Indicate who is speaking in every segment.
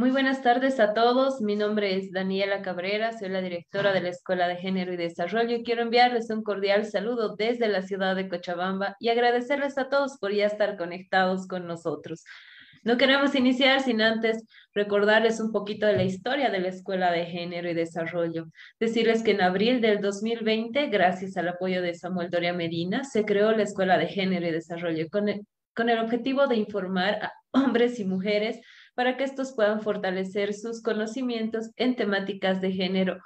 Speaker 1: Muy buenas tardes a todos. Mi nombre es Daniela Cabrera, soy la directora de la Escuela de Género y Desarrollo y quiero enviarles un cordial saludo desde la ciudad de Cochabamba y agradecerles a todos por ya estar conectados con nosotros. No queremos iniciar sin antes recordarles un poquito de la historia de la Escuela de Género y Desarrollo. Decirles que en abril del 2020, gracias al apoyo de Samuel Doria Medina, se creó la Escuela de Género y Desarrollo con el, con el objetivo de informar a hombres y mujeres para que estos puedan fortalecer sus conocimientos en temáticas de género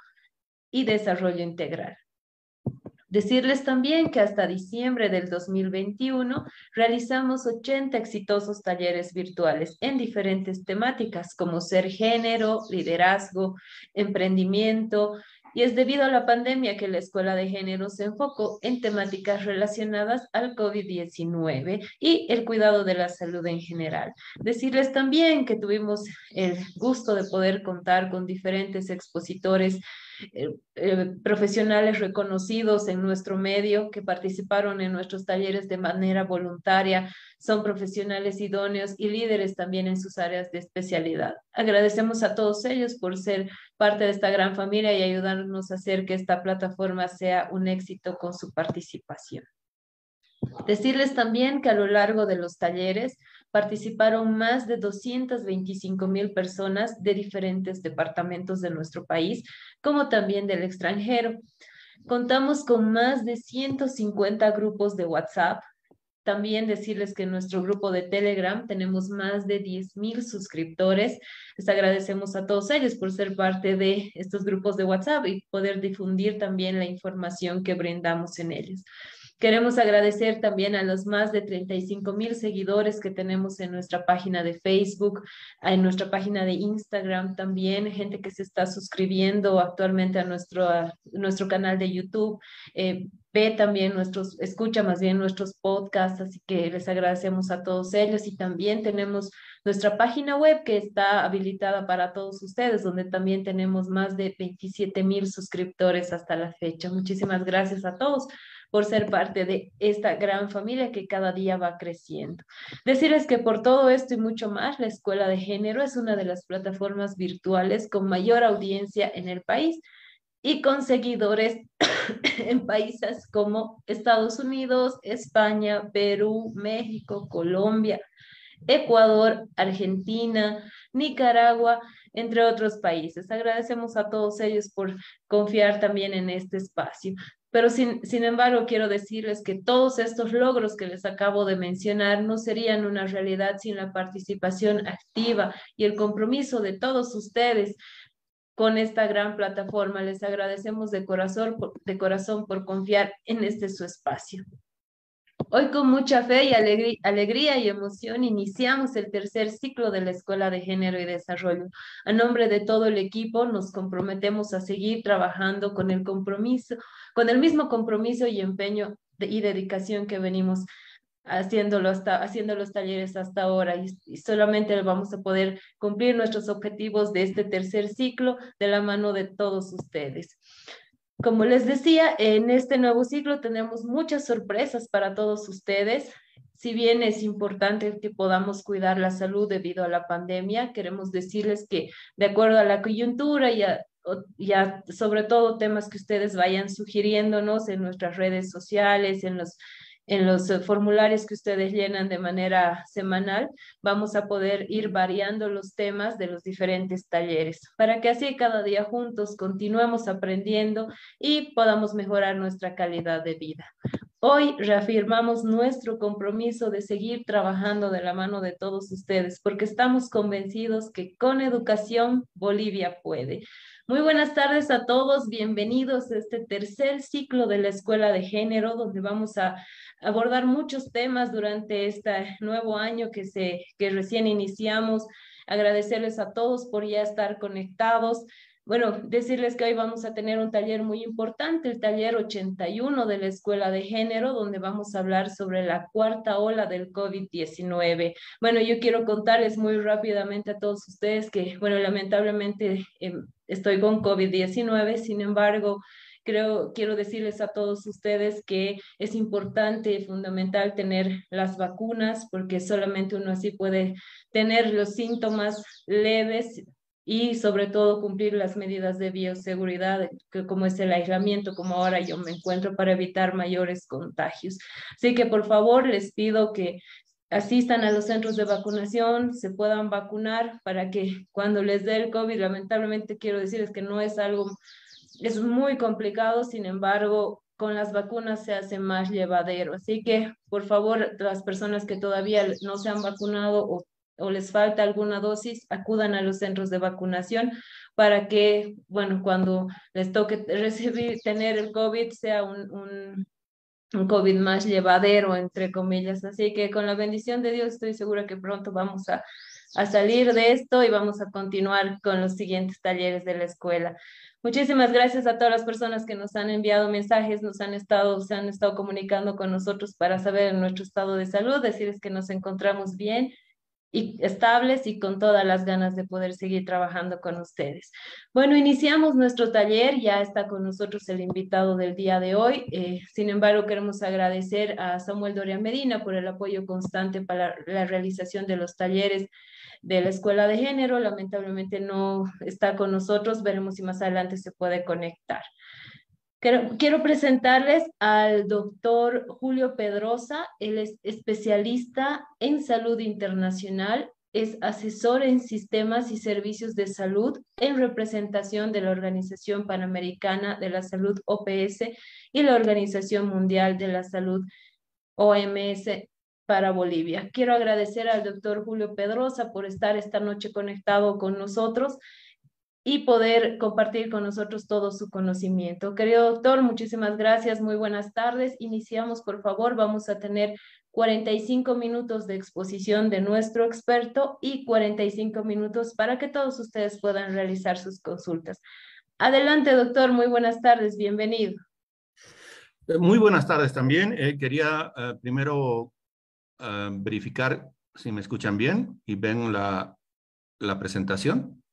Speaker 1: y desarrollo integral. Decirles también que hasta diciembre del 2021 realizamos 80 exitosos talleres virtuales en diferentes temáticas como ser género, liderazgo, emprendimiento, y es debido a la pandemia que la Escuela de Género se enfocó en temáticas relacionadas al COVID-19 y el cuidado de la salud en general. Decirles también que tuvimos el gusto de poder contar con diferentes expositores eh, eh, profesionales reconocidos en nuestro medio que participaron en nuestros talleres de manera voluntaria, son profesionales idóneos y líderes también en sus áreas de especialidad. Agradecemos a todos ellos por ser parte de esta gran familia y ayudarnos a hacer que esta plataforma sea un éxito con su participación. Decirles también que a lo largo de los talleres participaron más de 225 mil personas de diferentes departamentos de nuestro país, como también del extranjero. Contamos con más de 150 grupos de WhatsApp. También decirles que en nuestro grupo de Telegram tenemos más de 10 mil suscriptores. Les agradecemos a todos ellos por ser parte de estos grupos de WhatsApp y poder difundir también la información que brindamos en ellos. Queremos agradecer también a los más de 35 mil seguidores que tenemos en nuestra página de Facebook, en nuestra página de Instagram también, gente que se está suscribiendo actualmente a nuestro, nuestro canal de YouTube. Eh, ve también nuestros, escucha más bien nuestros podcasts, así que les agradecemos a todos ellos y también tenemos nuestra página web que está habilitada para todos ustedes, donde también tenemos más de 27 mil suscriptores hasta la fecha. Muchísimas gracias a todos por ser parte de esta gran familia que cada día va creciendo. Decirles que por todo esto y mucho más, la Escuela de Género es una de las plataformas virtuales con mayor audiencia en el país y con seguidores en países como Estados Unidos, España, Perú, México, Colombia, Ecuador, Argentina, Nicaragua, entre otros países. Agradecemos a todos ellos por confiar también en este espacio. Pero sin, sin embargo, quiero decirles que todos estos logros que les acabo de mencionar no serían una realidad sin la participación activa y el compromiso de todos ustedes con esta gran plataforma. Les agradecemos de corazón, de corazón por confiar en este su espacio. Hoy con mucha fe y alegría, y emoción iniciamos el tercer ciclo de la Escuela de Género y Desarrollo. A nombre de todo el equipo nos comprometemos a seguir trabajando con el compromiso, con el mismo compromiso y empeño y dedicación que venimos haciéndolo hasta, haciendo los talleres hasta ahora y, y, solamente vamos a poder cumplir nuestros objetivos de este tercer ciclo de la mano de todos ustedes. Como les decía, en este nuevo ciclo tenemos muchas sorpresas para todos ustedes. Si bien es importante que podamos cuidar la salud debido a la pandemia, queremos decirles que de acuerdo a la coyuntura y a, sobre todo temas que ustedes vayan sugiriéndonos en nuestras redes sociales, en los en los eh, formularios que ustedes llenan de manera semanal, vamos a poder ir variando los temas de los diferentes talleres para que así cada día juntos continuemos aprendiendo y podamos mejorar nuestra calidad de vida. Hoy reafirmamos nuestro compromiso de seguir trabajando de la mano de todos ustedes porque estamos convencidos que con educación Bolivia puede. Muy buenas tardes a todos, bienvenidos a este tercer ciclo de la Escuela de Género, donde vamos a abordar muchos temas durante este nuevo año que, se, que recién iniciamos. Agradecerles a todos por ya estar conectados. Bueno, decirles que hoy vamos a tener un taller muy importante, el taller 81 de la Escuela de Género, donde vamos a hablar sobre la cuarta ola del COVID-19. Bueno, yo quiero contarles muy rápidamente a todos ustedes que, bueno, lamentablemente em, estoy con COVID-19, sin embargo, creo, quiero decirles a todos ustedes que es importante y fundamental tener las vacunas porque solamente uno así puede tener los síntomas leves y sobre todo cumplir las medidas de bioseguridad, que como es el aislamiento, como ahora yo me encuentro, para evitar mayores contagios. Así que por favor les pido que asistan a los centros de vacunación, se puedan vacunar para que cuando les dé el COVID, lamentablemente quiero decirles que no es algo, es muy complicado, sin embargo, con las vacunas se hace más llevadero. Así que, por favor, las personas que todavía no se han vacunado o les falta alguna dosis, acudan a los centros de vacunación para que, bueno, cuando les toque recibir, tener el COVID, sea un COVID más llevadero, entre comillas. Así que con la bendición de Dios estoy segura que pronto vamos a, a salir de esto y vamos a continuar con los siguientes talleres de la escuela. Muchísimas gracias a todas las personas que nos han enviado mensajes, nos han estado, se han estado comunicando con nosotros para saber nuestro estado de salud, decirles que nos encontramos bien y estables y con todas las ganas de poder seguir trabajando con ustedes. Bueno, iniciamos nuestro taller, ya está con nosotros el invitado del día de hoy. Eh, sin embargo, queremos agradecer a Samuel Doria Medina por el apoyo constante para la realización de los talleres de la Escuela de Género. Lamentablemente no está con nosotros, veremos si más adelante se puede conectar. Quiero, presentarles al doctor Julio Pedrosa. Él es especialista en salud internacional, es asesor en sistemas y servicios de salud en representación de la Organización Panamericana de la Salud OPS y la Organización Mundial de la Salud OMS para Bolivia. Quiero agradecer al doctor Julio Pedrosa por estar esta noche conectado con nosotros y poder compartir con nosotros todo su conocimiento. Querido doctor, muchísimas gracias, muy buenas tardes. Iniciamos, por favor, vamos a tener 45 minutos de exposición de nuestro experto y 45 minutos para que todos ustedes puedan realizar sus consultas. Adelante, doctor, muy buenas tardes, bienvenido.
Speaker 2: Eh, muy buenas tardes también. Eh, quería eh, primero verificar si me escuchan bien y ven la, la presentación.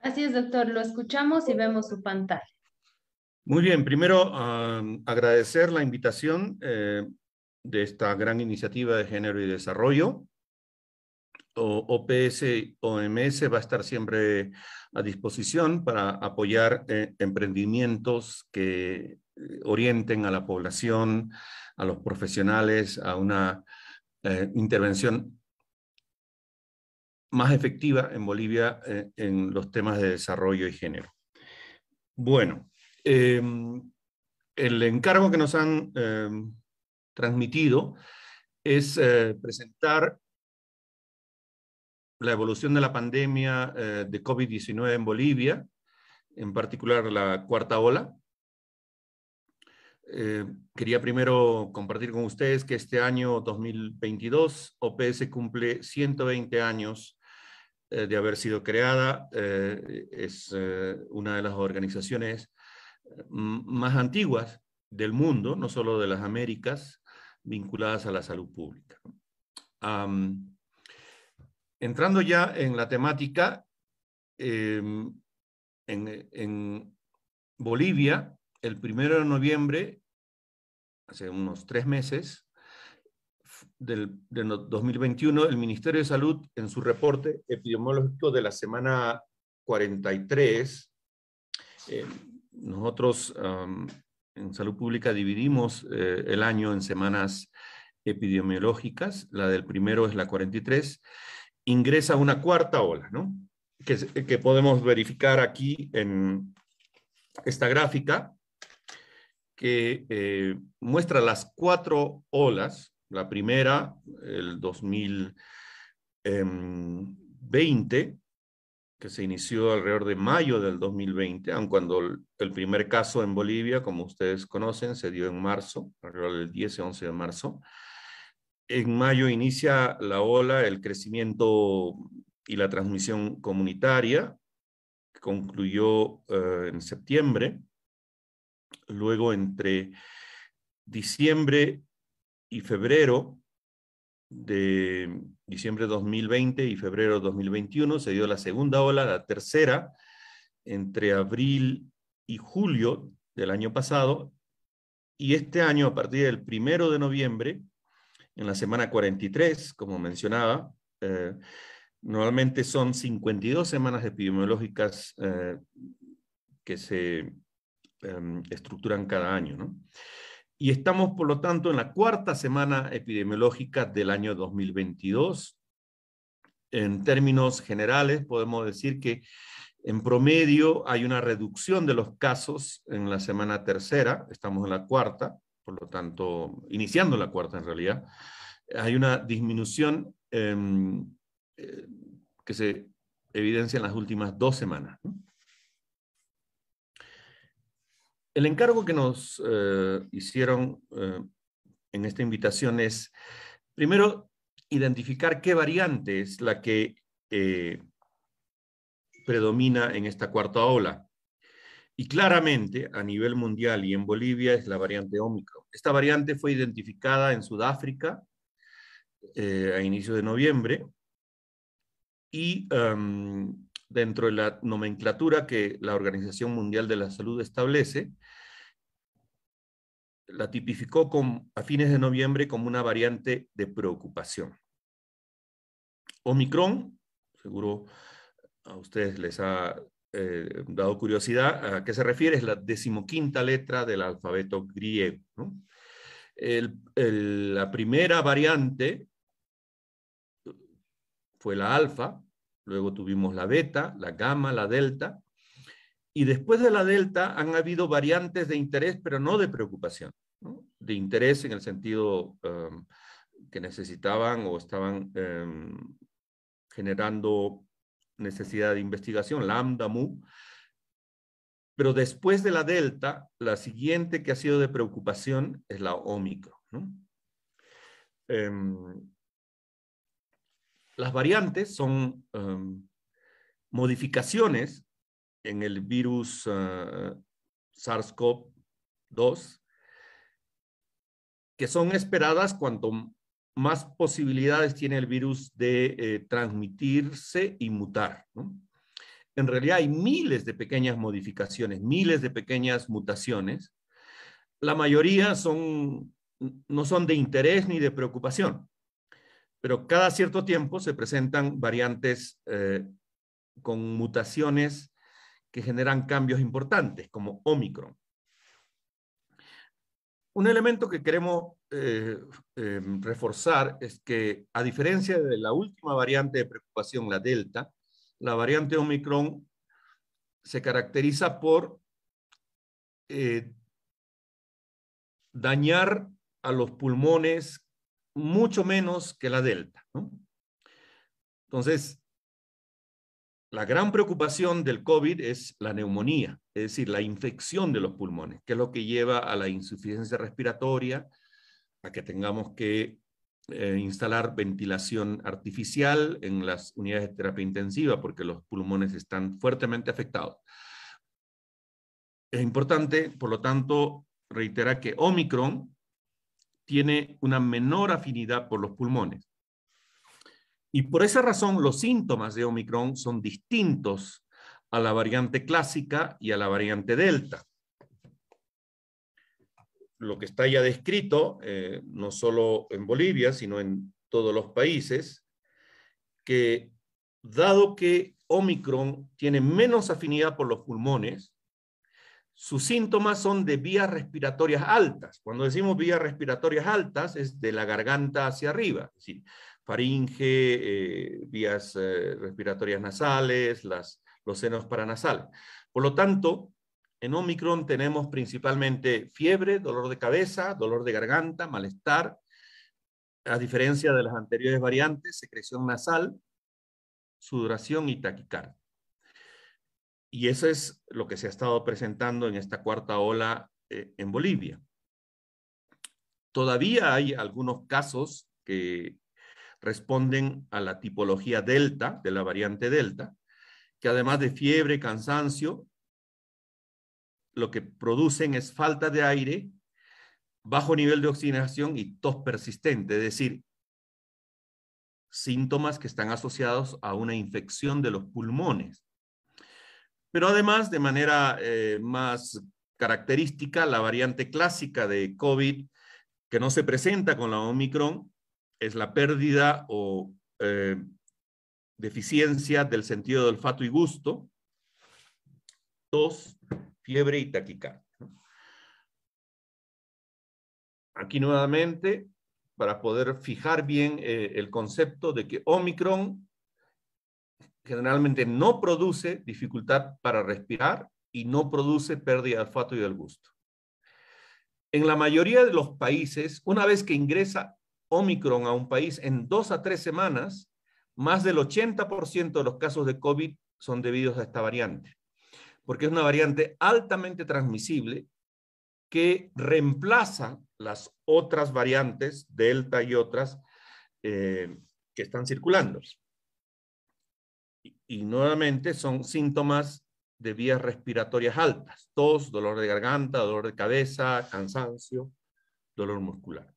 Speaker 1: Así es, doctor, lo escuchamos y vemos su pantalla.
Speaker 2: Muy bien, primero agradecer la invitación eh, de esta gran iniciativa de género y desarrollo. O, OPS OMS va a estar siempre a disposición para apoyar eh, emprendimientos que eh, orienten a la población, a los profesionales, a una intervención más efectiva en Bolivia eh, en los temas de desarrollo y género. Bueno, em, el encargo que nos han em, transmitido es eh, presentar la evolución de la pandemia eh, de COVID-19 en Bolivia, en particular la cuarta ola. Quería primero compartir con ustedes que este año 2022 OPS cumple 120 años eh, de haber sido creada. Eh, es eh, una de las organizaciones más antiguas del mundo, no solo de las Américas, vinculadas a la salud pública. entrando ya en la temática, em, en Bolivia, el primero de noviembre, hace unos tres meses, del, 2021, el Ministerio de Salud, en su reporte epidemiológico de la semana 43, eh, nosotros en salud pública dividimos eh, el año en semanas epidemiológicas, la del primero es la 43, ingresa una cuarta ola, ¿no? Que, que podemos verificar aquí en esta gráfica, que eh, muestra las cuatro olas la primera, el 2020, em, que se inició alrededor de mayo del 2020, aun cuando el primer caso en Bolivia, como ustedes conocen, se dio en marzo, alrededor del 10 y 11 de marzo. En mayo inicia la ola, el crecimiento y la transmisión comunitaria, que concluyó eh, en septiembre. Luego, entre diciembre y febrero de diciembre de 2020 y febrero de 2021 se dio la segunda ola, la tercera, entre abril y julio del año pasado. Y este año, a partir del primero de noviembre, en la semana 43, como mencionaba, eh, normalmente son 52 semanas epidemiológicas eh, que se em, estructuran cada año, ¿no? Y estamos, por lo tanto, en la cuarta semana epidemiológica del año 2022. En términos generales, podemos decir que en promedio hay una reducción de los casos en la semana tercera, estamos en la cuarta, por lo tanto, iniciando la cuarta en realidad, hay una disminución em, eh, que se evidencia en las últimas dos semanas. El encargo que nos eh, hicieron eh, en esta invitación es, primero, identificar qué variante es la que eh, predomina en esta cuarta ola. Y claramente, a nivel mundial y en Bolivia, es la variante Omicron. Esta variante fue identificada en Sudáfrica a inicio de noviembre y em, dentro de la nomenclatura que la Organización Mundial de la Salud establece, la tipificó con, a fines de noviembre como una variante de preocupación. Omicron, seguro a ustedes les ha eh, dado curiosidad, ¿a qué se refiere? Es la decimoquinta letra del alfabeto griego. la primera variante fue la alfa, luego tuvimos la beta, la gamma, la delta, y después de la delta han habido variantes de interés, pero no de preocupación, de interés en el sentido um, que necesitaban o estaban um, generando necesidad de investigación, lambda, mu. Pero después de la delta, la siguiente que ha sido de preocupación es la ómicron. Em, las variantes son em, modificaciones en el virus eh, SARS-CoV-2 que son esperadas cuanto más posibilidades tiene el virus de eh, transmitirse y mutar. En realidad hay miles de pequeñas modificaciones, miles de pequeñas mutaciones. La mayoría son, no son de interés ni de preocupación pero cada cierto tiempo se presentan variantes eh, con mutaciones que generan cambios importantes, como Omicron. Un elemento que queremos eh, em, reforzar es que, a diferencia de la última variante de preocupación, la Delta, la variante Omicron se caracteriza por eh, dañar a los pulmones mucho menos que la delta. Entonces, la gran preocupación del COVID es la neumonía, es decir, la infección de los pulmones, que es lo que lleva a la insuficiencia respiratoria, a que tengamos que eh, instalar ventilación artificial en las unidades de terapia intensiva porque los pulmones están fuertemente afectados. Es importante, por lo tanto, reiterar que Omicron tiene una menor afinidad por los pulmones. Y por esa razón los síntomas de Omicron son distintos a la variante clásica y a la variante Delta. Lo que está ya descrito, eh, no solo en Bolivia, sino en todos los países, que dado que Omicron tiene menos afinidad por los pulmones, sus síntomas son de vías respiratorias altas. Cuando decimos vías respiratorias altas es de la garganta hacia arriba, es decir, faringe, eh, vías eh, respiratorias nasales, los senos paranasales. Por lo tanto, en Omicron tenemos principalmente fiebre, dolor de cabeza, dolor de garganta, malestar, a diferencia de las anteriores variantes, secreción nasal, sudoración y taquicardia. Y eso es lo que se ha estado presentando en esta cuarta ola eh, en Bolivia. Todavía hay algunos casos que responden a la tipología delta, de la variante delta, que además de fiebre, cansancio, lo que producen es falta de aire, bajo nivel de oxigenación y tos persistente, es decir, síntomas que están asociados a una infección de los pulmones. Pero además, de manera eh, más característica, la variante clásica de COVID que no se presenta con la Omicron es la pérdida o eh, deficiencia del sentido de olfato y gusto, tos, fiebre y taquicardia. Aquí nuevamente, para poder fijar bien eh, el concepto de que Omicron generalmente no produce dificultad para respirar y no produce pérdida de olfato y del gusto. En la mayoría de los países, una vez que ingresa Omicron a un país en dos a tres semanas, más del 80% de los casos de COVID son debidos a esta variante, porque es una variante altamente transmisible que reemplaza las otras variantes, Delta y otras, eh, que están circulando. Y nuevamente son síntomas de vías respiratorias altas, tos, dolor de garganta, dolor de cabeza, cansancio, dolor muscular.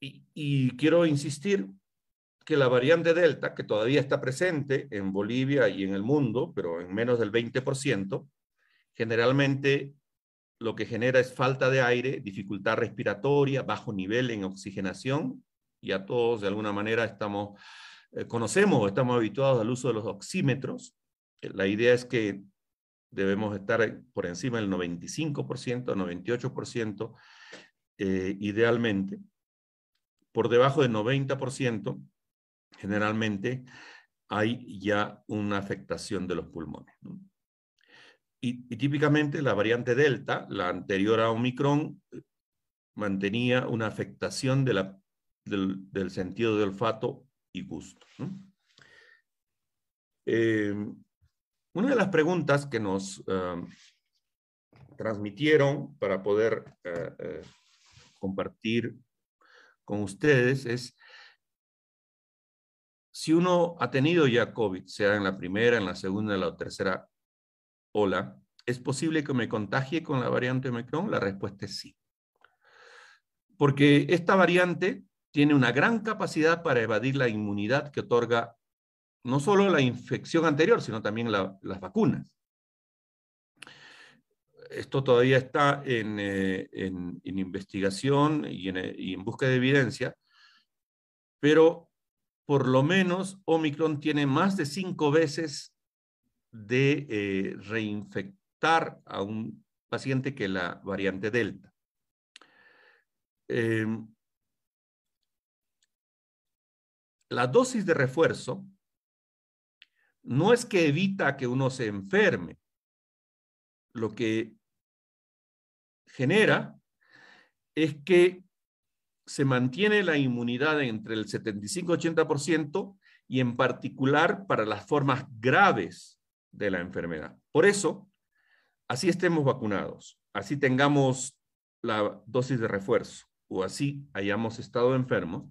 Speaker 2: Y, quiero insistir que la variante Delta, que todavía está presente en Bolivia y en el mundo, pero en menos del 20%, generalmente lo que genera es falta de aire, dificultad respiratoria, bajo nivel en oxigenación, y a todos de alguna manera estamos eh, conocemos o estamos habituados al uso de los oxímetros. Eh, la idea es que debemos estar por encima del 95%, 98%, eh, idealmente. Por debajo del 90%, generalmente hay ya una afectación de los pulmones. Y, típicamente la variante Delta, la anterior a Omicron, mantenía una afectación de la, del, sentido de olfato y gusto. Eh, una de las preguntas que nos um, transmitieron para poder eh, eh, compartir con ustedes es si uno ha tenido ya COVID, sea en la primera, en la segunda, en la tercera ola, ¿es posible que me contagie con la variante Omicron? La respuesta es sí. Porque esta variante tiene una gran capacidad para evadir la inmunidad que otorga no solo la infección anterior, sino también las vacunas. Esto todavía está en, eh, investigación y en, búsqueda de evidencia, pero por lo menos Omicron tiene más de cinco veces de eh, reinfectar a un paciente que la variante Delta. Em, la dosis de refuerzo no es que evita que uno se enferme. Lo que genera es que se mantiene la inmunidad entre el 75-80% y en particular para las formas graves de la enfermedad. Por eso, así estemos vacunados, así tengamos la dosis de refuerzo o así hayamos estado enfermos,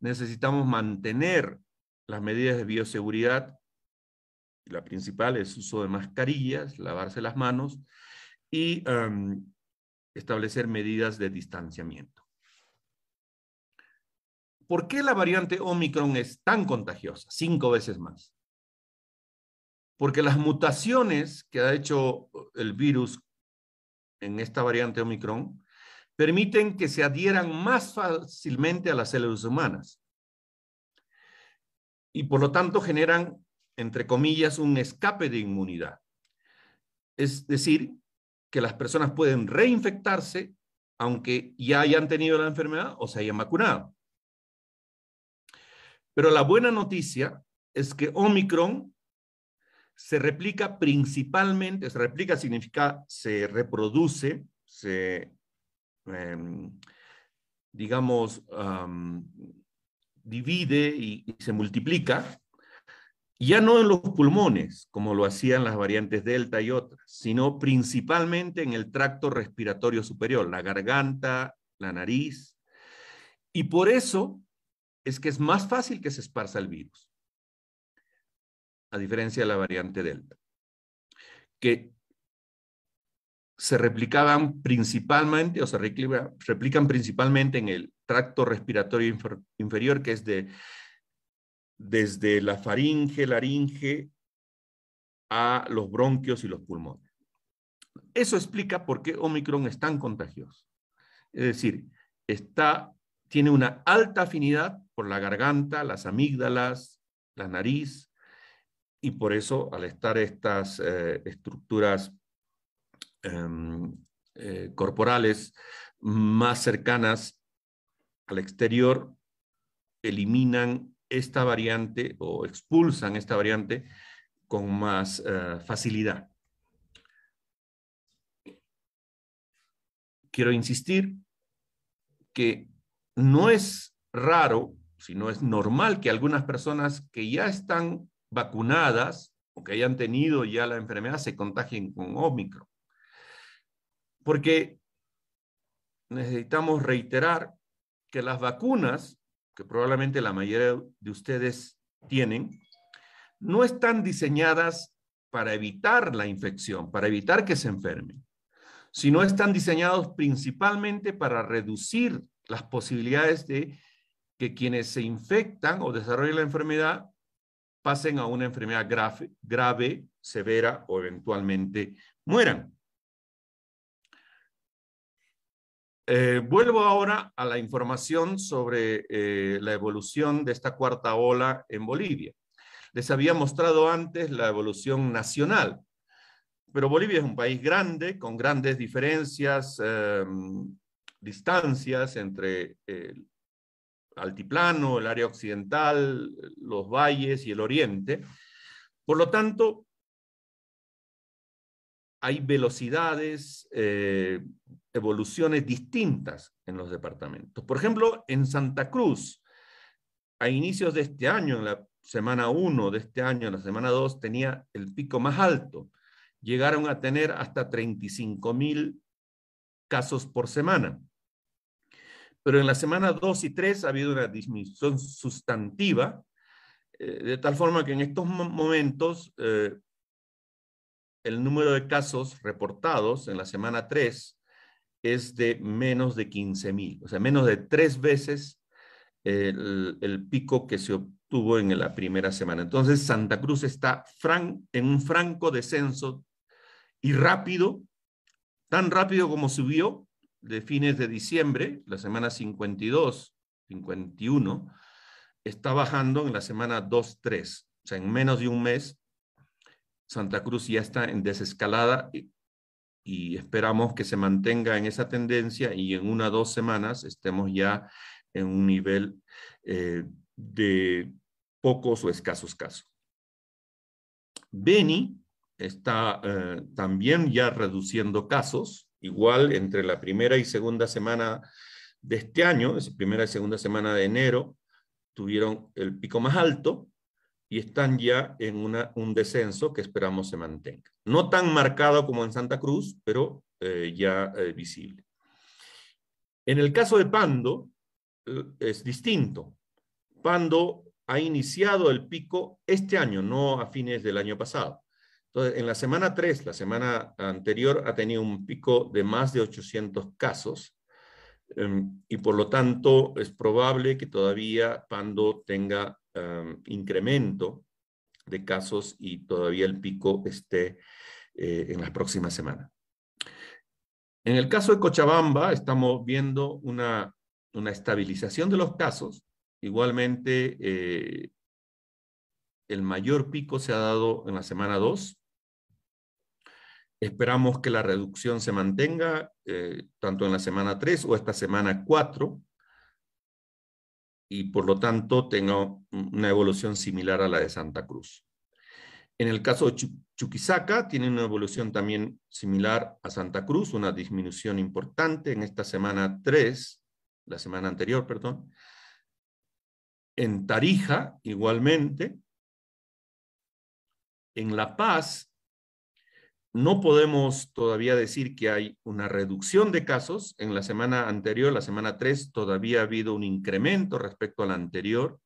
Speaker 2: necesitamos mantener las medidas de bioseguridad. La principal es uso de mascarillas, lavarse las manos y em, establecer medidas de distanciamiento. ¿Por qué la variante Omicron es tan contagiosa? Cinco veces más. Porque las mutaciones que ha hecho el virus en esta variante Omicron permiten que se adhieran más fácilmente a las células humanas. Y por lo tanto generan, entre comillas, un escape de inmunidad. Es decir, que las personas pueden reinfectarse aunque ya hayan tenido la enfermedad o se hayan vacunado. Pero la buena noticia es que Omicron se replica principalmente, se replica significa se reproduce, se Em, digamos, divide y, se multiplica, ya no en los pulmones, como lo hacían las variantes Delta y otras, sino principalmente en el tracto respiratorio superior, la garganta, la nariz. Y por eso es que es más fácil que se esparza el virus, a diferencia de la variante Delta, que se replicaban principalmente o se replican principalmente en el tracto respiratorio inferior, que es de, desde la faringe, laringe, a los bronquios y los pulmones. Eso explica por qué Omicron es tan contagioso. Es decir, está, tiene una alta afinidad por la garganta, las amígdalas, la nariz, y por eso al estar estas eh, estructuras eh, corporales más cercanas al exterior, eliminan esta variante o expulsan esta variante con más eh, facilidad. Quiero insistir que no es raro, sino es normal que algunas personas que ya están vacunadas o que hayan tenido ya la enfermedad se contagien con Omicron. Porque necesitamos reiterar que las vacunas, que probablemente la mayoría de ustedes tienen, no están diseñadas para evitar la infección, para evitar que se enfermen, sino están diseñados principalmente para reducir las posibilidades de que quienes se infectan o desarrollen la enfermedad pasen a una enfermedad grave, grave severa o eventualmente mueran. Eh, vuelvo ahora a la información sobre eh, la evolución de esta cuarta ola en Bolivia. Les había mostrado antes la evolución nacional, pero Bolivia es un país grande, con grandes diferencias, em, distancias entre el altiplano, el área occidental, los valles y el oriente. Por lo tanto, hay velocidades, eh, evoluciones distintas en los departamentos. Por ejemplo, en Santa Cruz, a inicios de este año, en la semana 1 de este año, en la semana 2, tenía el pico más alto. Llegaron a tener hasta 35 mil casos por semana. Pero en la semana 2 y 3 ha habido una disminución sustantiva, eh, de tal forma que en estos momentos eh, el número de casos reportados en la semana 3 es de menos de 15 mil, o sea, menos de tres veces el, pico que se obtuvo en la primera semana. Entonces, Santa Cruz está en un franco descenso y rápido, tan rápido como subió de fines de diciembre, la semana 52, 51, está bajando en la semana 2, 3. O sea, en menos de un mes, Santa Cruz ya está en desescalada y esperamos que se mantenga en esa tendencia y en una o dos semanas estemos ya en un nivel eh, de pocos o escasos casos. Beni está eh, también ya reduciendo casos, igual entre la primera y segunda semana de este año, es primera y segunda semana de enero, tuvieron el pico más alto y están ya en un descenso que esperamos se mantenga. No tan marcado como en Santa Cruz, pero eh, ya eh, visible. En el caso de Pando, eh, es distinto. Pando ha iniciado el pico este año, no a fines del año pasado. Entonces, en la semana 3, la semana anterior, ha tenido un pico de más de 800 casos em, y por lo tanto es probable que todavía Pando tenga em, incremento de casos y todavía el pico esté eh, en las próximas semanas. En el caso de Cochabamba, estamos viendo una, una estabilización de los casos. Igualmente, eh, el mayor pico se ha dado en la semana 2. Esperamos que la reducción se mantenga eh, tanto en la semana 3 o esta semana 4 y por lo tanto tenga una evolución similar a la de Santa Cruz. En el caso de Chuquisaca, tiene una evolución también similar a Santa Cruz, una disminución importante en esta semana 3, la semana anterior, perdón. En Tarija, igualmente, en La Paz, no podemos todavía decir que hay una reducción de casos. En la semana anterior, la semana 3, todavía ha habido un incremento respecto a la anterior.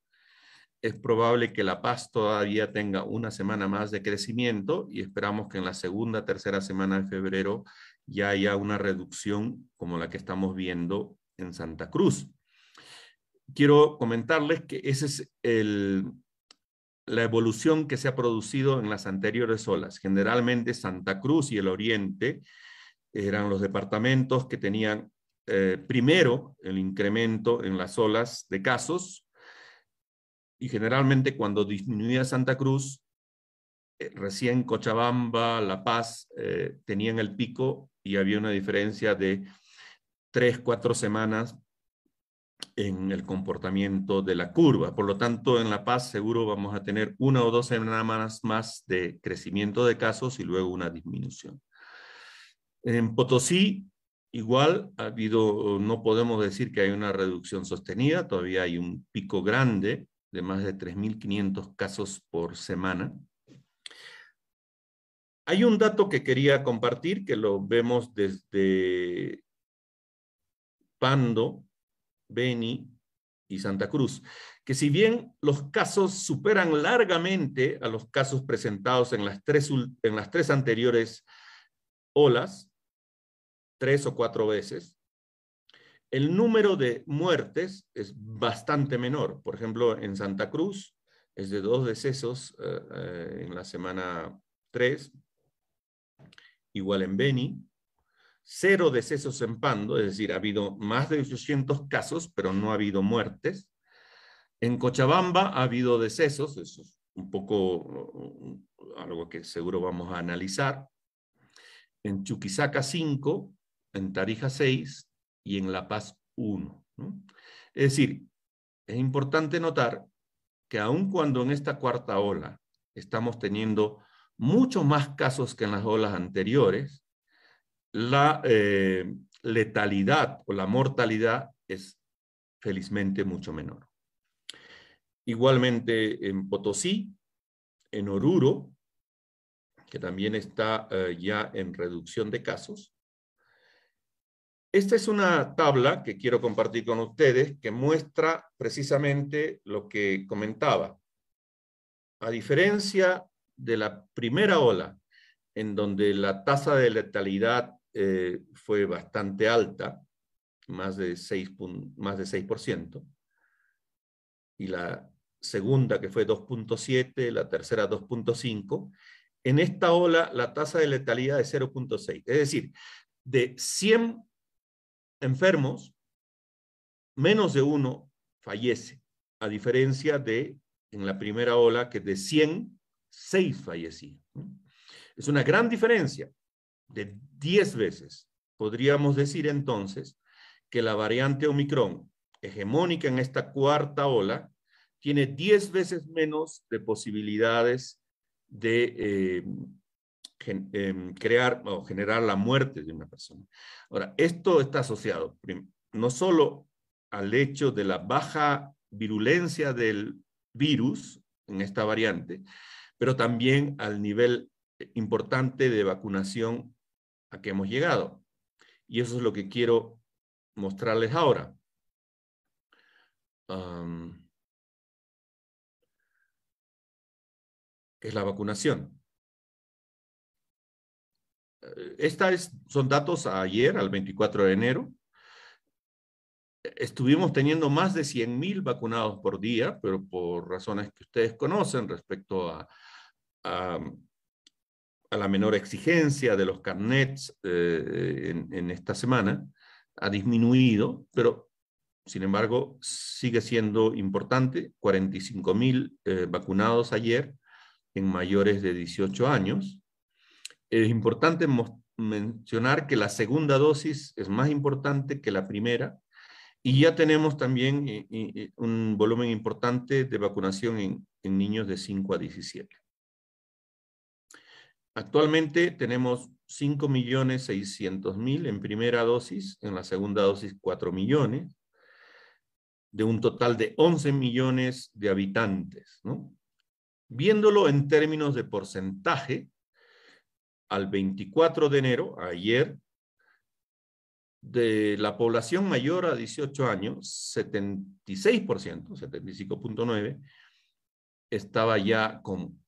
Speaker 2: Es probable que La Paz todavía tenga una semana más de crecimiento y esperamos que en la segunda, tercera semana de febrero ya haya una reducción como la que estamos viendo en Santa Cruz. Quiero comentarles que ese es el, la evolución que se ha producido en las anteriores olas. Generalmente Santa Cruz y el Oriente eran los departamentos que tenían eh, primero el incremento en las olas de casos y generalmente cuando disminuía Santa Cruz, eh, recién Cochabamba, La Paz eh, tenían el pico y había una diferencia de tres, cuatro semanas en el comportamiento de la curva. Por lo tanto, en La Paz seguro vamos a tener una o dos semanas más de crecimiento de casos y luego una disminución. En Potosí, igual, ha habido, no podemos decir que hay una reducción sostenida, todavía hay un pico grande de más de 3.500 casos por semana. Hay un dato que quería compartir, que lo vemos desde Pando, Beni y Santa Cruz, que si bien los casos superan largamente a los casos presentados en las tres, en las tres anteriores olas, tres o cuatro veces, el número de muertes es bastante menor. Por ejemplo, en Santa Cruz es de dos decesos eh, eh, en la semana 3, igual en Beni, cero decesos en Pando, es decir, ha habido más de 800 casos, pero no ha habido muertes. En Cochabamba ha habido decesos, eso es un poco algo que seguro vamos a analizar. En Chuquisaca 5, en Tarija 6 y en La Paz 1. Es decir, es importante notar que aun cuando en esta cuarta ola estamos teniendo muchos más casos que en las olas anteriores, la eh, letalidad o la mortalidad es felizmente mucho menor. Igualmente en Potosí, en Oruro, que también está eh, ya en reducción de casos. Esta es una tabla que quiero compartir con ustedes que muestra precisamente lo que comentaba. A diferencia de la primera ola, en donde la tasa de letalidad eh, fue bastante alta, más de, 6, más de 6%, y la segunda que fue 2.7, la tercera 2.5, en esta ola la tasa de letalidad es 0.6. Es decir, de 100 enfermos, menos de uno fallece, a diferencia de en la primera ola que de 100, 6 fallecían. Es una gran diferencia de 10 veces. Podríamos decir entonces que la variante Omicron, hegemónica en esta cuarta ola, tiene 10 veces menos de posibilidades de eh, em, crear o generar la muerte de una persona. Ahora, esto está asociado no solo al hecho de la baja virulencia del virus en esta variante, pero también al nivel importante de vacunación a que hemos llegado. Y eso es lo que quiero mostrarles ahora. es la vacunación. Eh, Estos son datos ayer, al 24 de enero. Estuvimos teniendo más de 100 mil vacunados por día, pero por razones que ustedes conocen respecto a la menor exigencia de los carnets eh, en, esta semana, ha disminuido, pero sin embargo sigue siendo importante, 45 mil eh, vacunados ayer en mayores de 18 años. Es importante mencionar que la segunda dosis es más importante que la primera y ya tenemos también eh, un volumen importante de vacunación en niños de 5 a 17. Actualmente tenemos 5.600.000 en primera dosis, en la segunda dosis 4 millones, de un total de 11 millones de habitantes. Viéndolo en términos de porcentaje, al 24 de enero, ayer, de la población mayor a 18 años, 76%, 75.9%, estaba ya con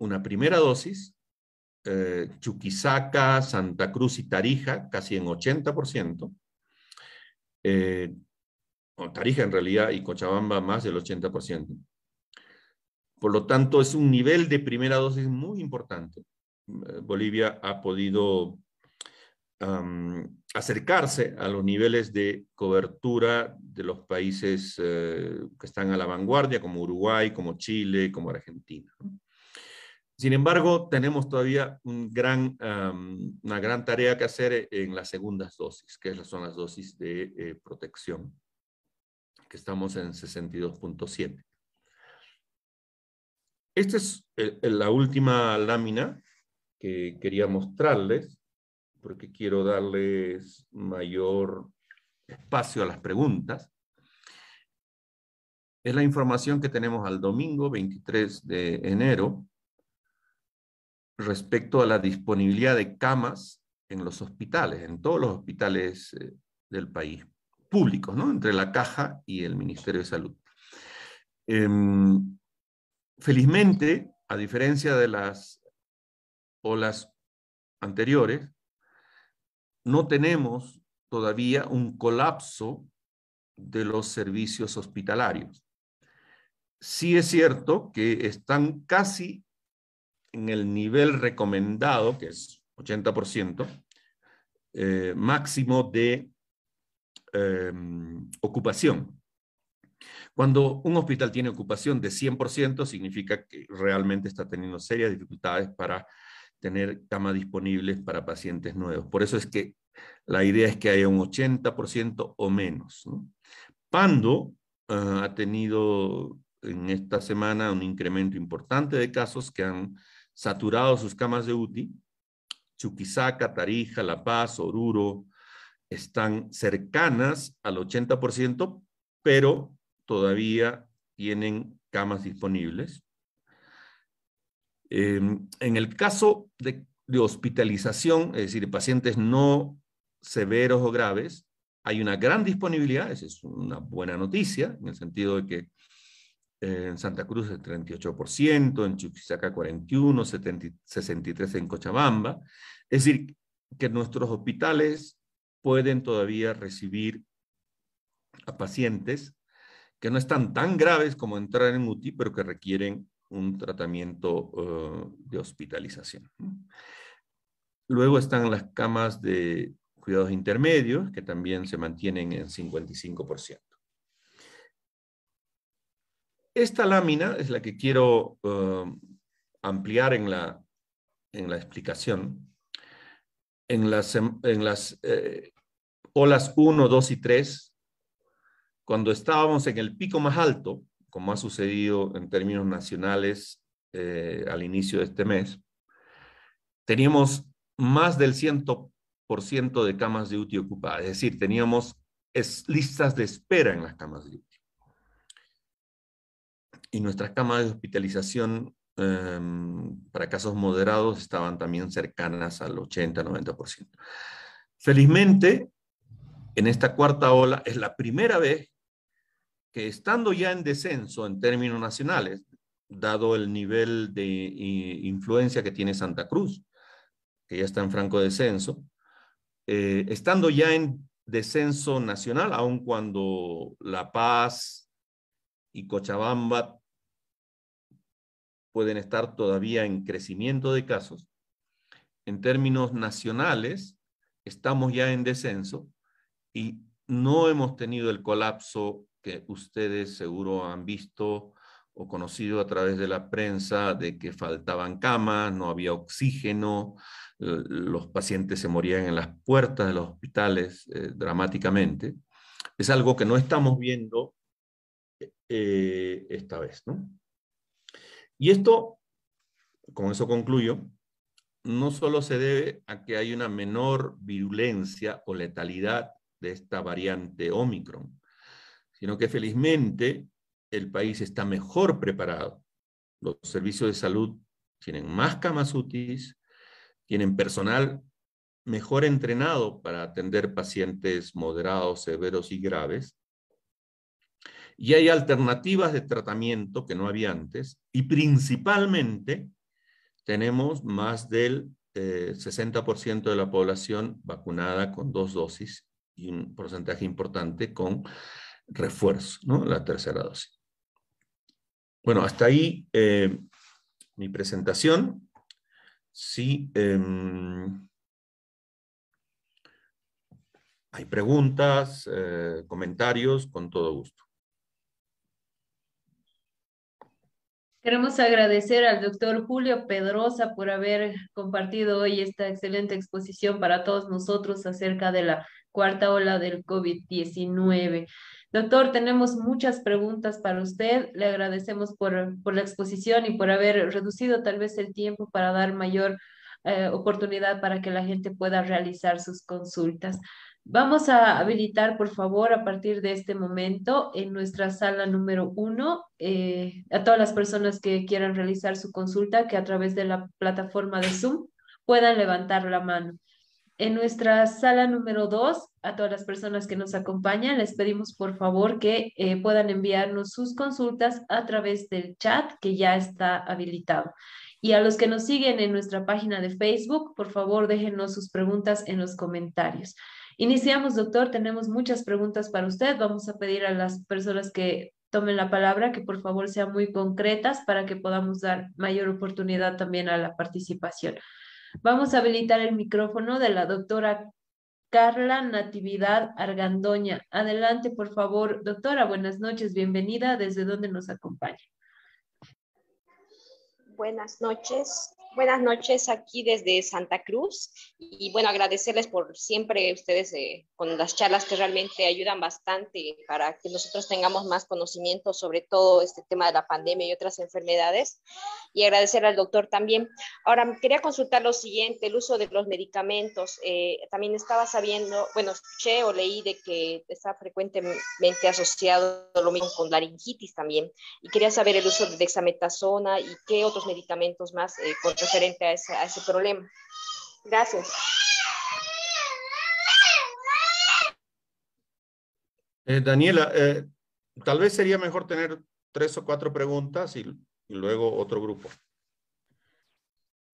Speaker 2: una primera dosis, eh, Chuquisaca, Santa Cruz y Tarija, casi en 80%. Eh, Tarija en realidad y Cochabamba más del 80%. Por lo tanto, es un nivel de primera dosis muy importante. Eh, Bolivia ha podido acercarse a los niveles de cobertura de los países eh, que están a la vanguardia, como Uruguay, como Chile, como Argentina. Sin embargo, tenemos todavía una gran tarea que hacer en las segundas dosis, que son las dosis de eh, protección, que estamos en 62.7. Esta es eh, la última lámina que quería mostrarles, porque quiero darles mayor espacio a las preguntas. Es la información que tenemos al domingo 23 de enero respecto a la disponibilidad de camas en los hospitales, en todos los hospitales eh, del país, públicos, ¿no? Entre la Caja y el Ministerio de Salud. Em, felizmente, a diferencia de las olas anteriores, no tenemos todavía un colapso de los servicios hospitalarios. Sí es cierto que están casi en el nivel recomendado, que es 80%, eh, máximo de em, ocupación. Cuando un hospital tiene ocupación de 100%, significa que realmente está teniendo serias dificultades para tener camas disponibles para pacientes nuevos. Por eso es que la idea es que haya un 80% o menos. Pando ah, ha tenido en esta semana un incremento importante de casos que han saturado sus camas de UTI. Chuquisaca, Tarija, La Paz, Oruro están cercanas al 80%, pero todavía tienen camas disponibles. Em, en el caso de, hospitalización, es decir, de pacientes no severos o graves, hay una gran disponibilidad, esa es una buena noticia, en el sentido de que en Santa Cruz el 38%, en Chuquisaca 41%, 63% en Cochabamba. Es decir, que nuestros hospitales pueden todavía recibir a pacientes que no están tan graves como entrar en UTI, pero que requieren un tratamiento eh, de hospitalización. Luego están las camas de cuidados intermedios, que también se mantienen en 55%. Esta lámina es la que quiero eh, ampliar en la, en la explicación. En las, en las eh, olas 1, 2 y 3, cuando estábamos en el pico más alto, como ha sucedido en términos nacionales eh, al inicio de este mes, teníamos más del 100% de camas de UTI ocupadas, es decir, teníamos listas de espera en las camas de UTI. Y nuestras camas de hospitalización em, para casos moderados estaban también cercanas al 80-90%. Felizmente, en esta cuarta ola es la primera vez que estando ya en descenso en términos nacionales, dado el nivel de influencia que tiene Santa Cruz, que ya está en franco descenso, eh, estando ya en descenso nacional, aun cuando La Paz y Cochabamba pueden estar todavía en crecimiento de casos, en términos nacionales, estamos ya en descenso y no hemos tenido el colapso que ustedes seguro han visto o conocido a través de la prensa de que faltaban camas, no había oxígeno, los pacientes se morían en las puertas de los hospitales eh, dramáticamente. Es algo que no estamos viendo eh, esta vez. ¿no? Y esto, con eso concluyo, no solo se debe a que hay una menor virulencia o letalidad de esta variante Omicron, sino que felizmente el país está mejor preparado. Los servicios de salud tienen más camas UTIs, tienen personal mejor entrenado para atender pacientes moderados, severos y graves. Y hay alternativas de tratamiento que no había antes. Y principalmente tenemos más del 60% eh, de la población vacunada con dos dosis y un porcentaje importante con refuerzo, ¿no? La tercera dosis. Bueno, hasta ahí eh, mi presentación. Sí, em, hay preguntas, eh, comentarios, con todo gusto.
Speaker 1: Queremos agradecer al doctor Julio Pedrosa por haber compartido hoy esta excelente exposición para todos nosotros acerca de la cuarta ola del COVID-19. Doctor, tenemos muchas preguntas para usted. Le agradecemos por, por, la exposición y por haber reducido tal vez el tiempo para dar mayor eh, oportunidad para que la gente pueda realizar sus consultas. Vamos a habilitar, por favor, a partir de este momento en nuestra sala número uno eh, a todas las personas que quieran realizar su consulta, que a través de la plataforma de Zoom puedan levantar la mano. En nuestra sala número dos, a todas las personas que nos acompañan, les pedimos por favor que eh, puedan enviarnos sus consultas a través del chat que ya está habilitado. Y a los que nos siguen en nuestra página de Facebook, por favor déjenos sus preguntas en los comentarios. Iniciamos, doctor. Tenemos muchas preguntas para usted. Vamos a pedir a las personas que tomen la palabra que por favor sean muy concretas para que podamos dar mayor oportunidad también a la participación. Vamos a habilitar el micrófono de la doctora Carla Natividad Argandoña. Adelante, por favor, doctora. Buenas noches, bienvenida. ¿Desde dónde nos acompaña?
Speaker 3: Buenas noches. Buenas noches aquí desde Santa Cruz y bueno, agradecerles por siempre ustedes eh, con las charlas que realmente ayudan bastante para que nosotros tengamos más conocimiento sobre todo este tema de la pandemia y otras enfermedades y agradecer al doctor también. Ahora, quería consultar lo siguiente, el uso de los medicamentos. Eh, también estaba sabiendo, bueno, escuché o leí de que está frecuentemente asociado lo mismo con laringitis también y quería saber el uso de dexametasona y qué otros medicamentos más eh, con referente a ese, a ese problema. Gracias.
Speaker 2: Eh, Daniela, eh, tal vez sería mejor tener tres o cuatro preguntas y, y luego otro grupo.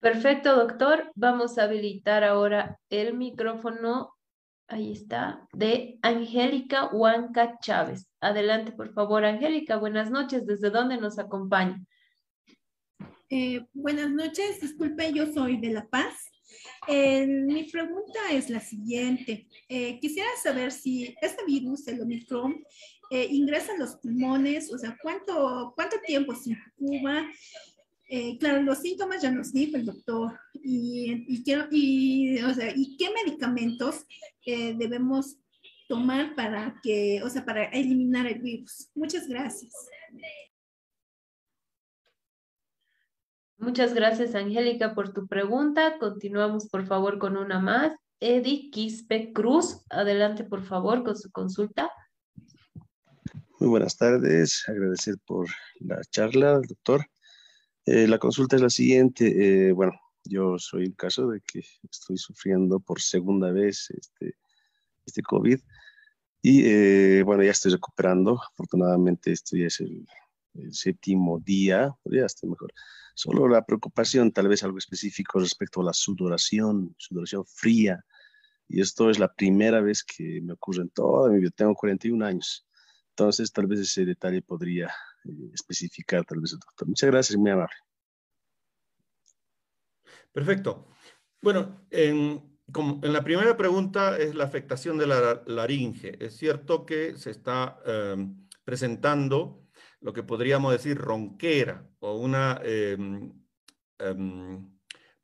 Speaker 1: Perfecto, doctor. Vamos a habilitar ahora el micrófono, ahí está, de Angélica Huanca Chávez. Adelante, por favor, Angélica. Buenas noches. ¿Desde dónde nos acompaña?
Speaker 4: Eh, buenas noches. Disculpe, yo soy de La Paz. Eh, mi pregunta es la siguiente. Eh, quisiera saber si este virus, el Omicron, eh, ingresa en los pulmones, o sea, ¿cuánto, cuánto tiempo se incuba? claro, los síntomas ya nos dijo el doctor. Y, y, y, o sea, ¿y qué medicamentos debemos tomar para, que, o sea, para eliminar el virus? Muchas gracias.
Speaker 1: Muchas gracias, Angélica, por tu pregunta. Continuamos, por favor, con una más. Eddie Quispe Cruz, adelante, por favor, con su consulta.
Speaker 5: Muy buenas tardes. Agradecer por la charla, doctor. Eh, la consulta es la siguiente. Eh, bueno, yo soy el caso de que estoy sufriendo por segunda vez este, este COVID y eh, bueno, ya estoy recuperando. Afortunadamente, esto ya es el, el séptimo día, ya estoy mejor. Solo la preocupación, tal vez algo específico respecto a la sudoración, sudoración fría. Y esto es la primera vez que me ocurre en toda mi vida. Tengo 41 años. Entonces, tal vez ese detalle podría eh, especificar, tal vez el doctor. Muchas gracias, muy amable.
Speaker 2: Perfecto. Bueno, en, en la primera pregunta es la afectación de la laringe. Es cierto que se está eh, presentando lo que podríamos decir ronquera o una em, em,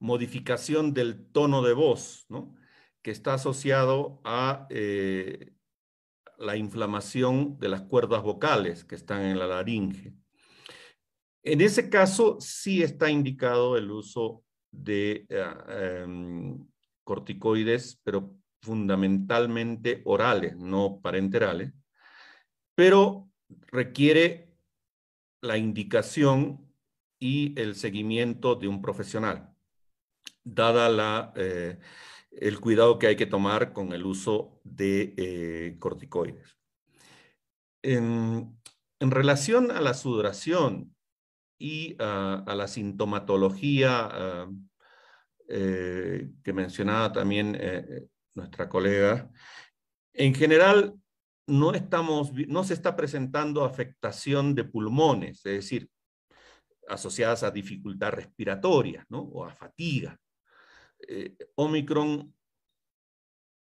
Speaker 2: modificación del tono de voz, ¿no? que está asociado a eh, la inflamación de las cuerdas vocales que están en la laringe. En ese caso, sí está indicado el uso de eh, em, corticoides, pero fundamentalmente orales, no parenterales, pero requiere la indicación y el seguimiento de un profesional, dada la, eh, el cuidado que hay que tomar con el uso de eh, corticoides. En, relación a la sudoración y a, la sintomatología ah, eh, que mencionaba también nuestra colega, en general no, estamos, no se está presentando afectación de pulmones, es decir, asociadas a dificultad respiratoria ¿no? o a fatiga. Eh, Omicron,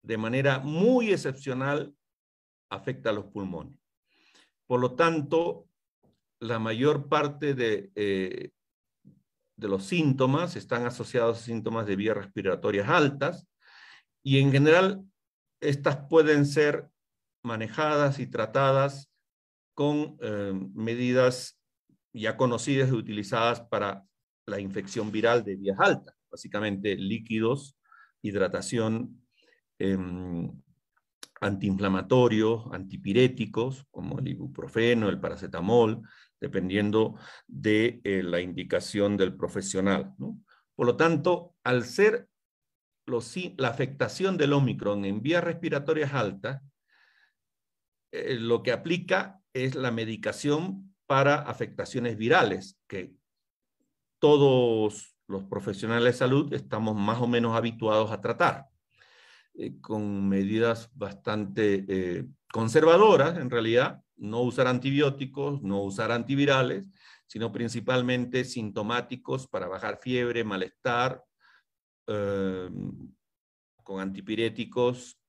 Speaker 2: de manera muy excepcional, afecta a los pulmones. Por lo tanto, la mayor parte de, eh, de los síntomas están asociados a síntomas de vías respiratorias altas y en general estas pueden ser manejadas y tratadas con eh, medidas ya conocidas y utilizadas para la infección viral de vías altas, básicamente líquidos, hidratación, em, antiinflamatorios, antipiréticos, como el ibuprofeno, el paracetamol, dependiendo de eh, la indicación del profesional. Por lo tanto, al ser la afectación del Omicron en vías respiratorias altas, eh, lo que aplica es la medicación para afectaciones virales, que todos los profesionales de salud estamos más o menos habituados a tratar. Eh, con medidas bastante eh, conservadoras, en realidad, no usar antibióticos, no usar antivirales, sino principalmente sintomáticos para bajar fiebre, malestar, con antipiréticos,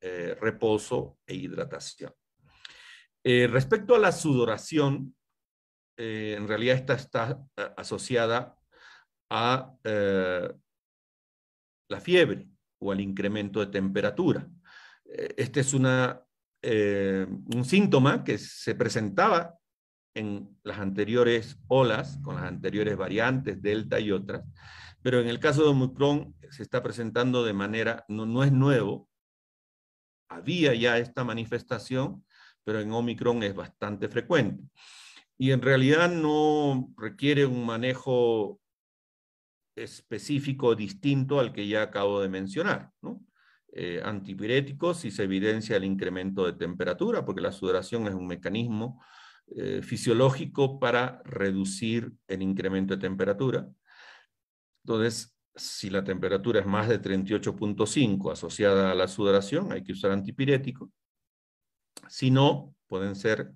Speaker 2: antiinflamatorios, reposo e hidratación. respecto a la sudoración, en realidad esta está asociada a la fiebre o al incremento de temperatura. Eh, este es una, eh, un síntoma que se presentaba en las anteriores olas, con las anteriores variantes, Delta y otras, pero en el caso de Omicron se está presentando de manera, no, no es nuevo, había ya esta manifestación, pero en Omicron es bastante frecuente. Y en realidad no requiere un manejo específico distinto al que ya acabo de mencionar. ¿no? Eh, antipiréticos si se evidencia el incremento de temperatura, porque la sudoración es un mecanismo eh, fisiológico para reducir el incremento de temperatura. Entonces, si la temperatura es más de 38.5 asociada a la sudoración, hay que usar antipirético. Si no, pueden ser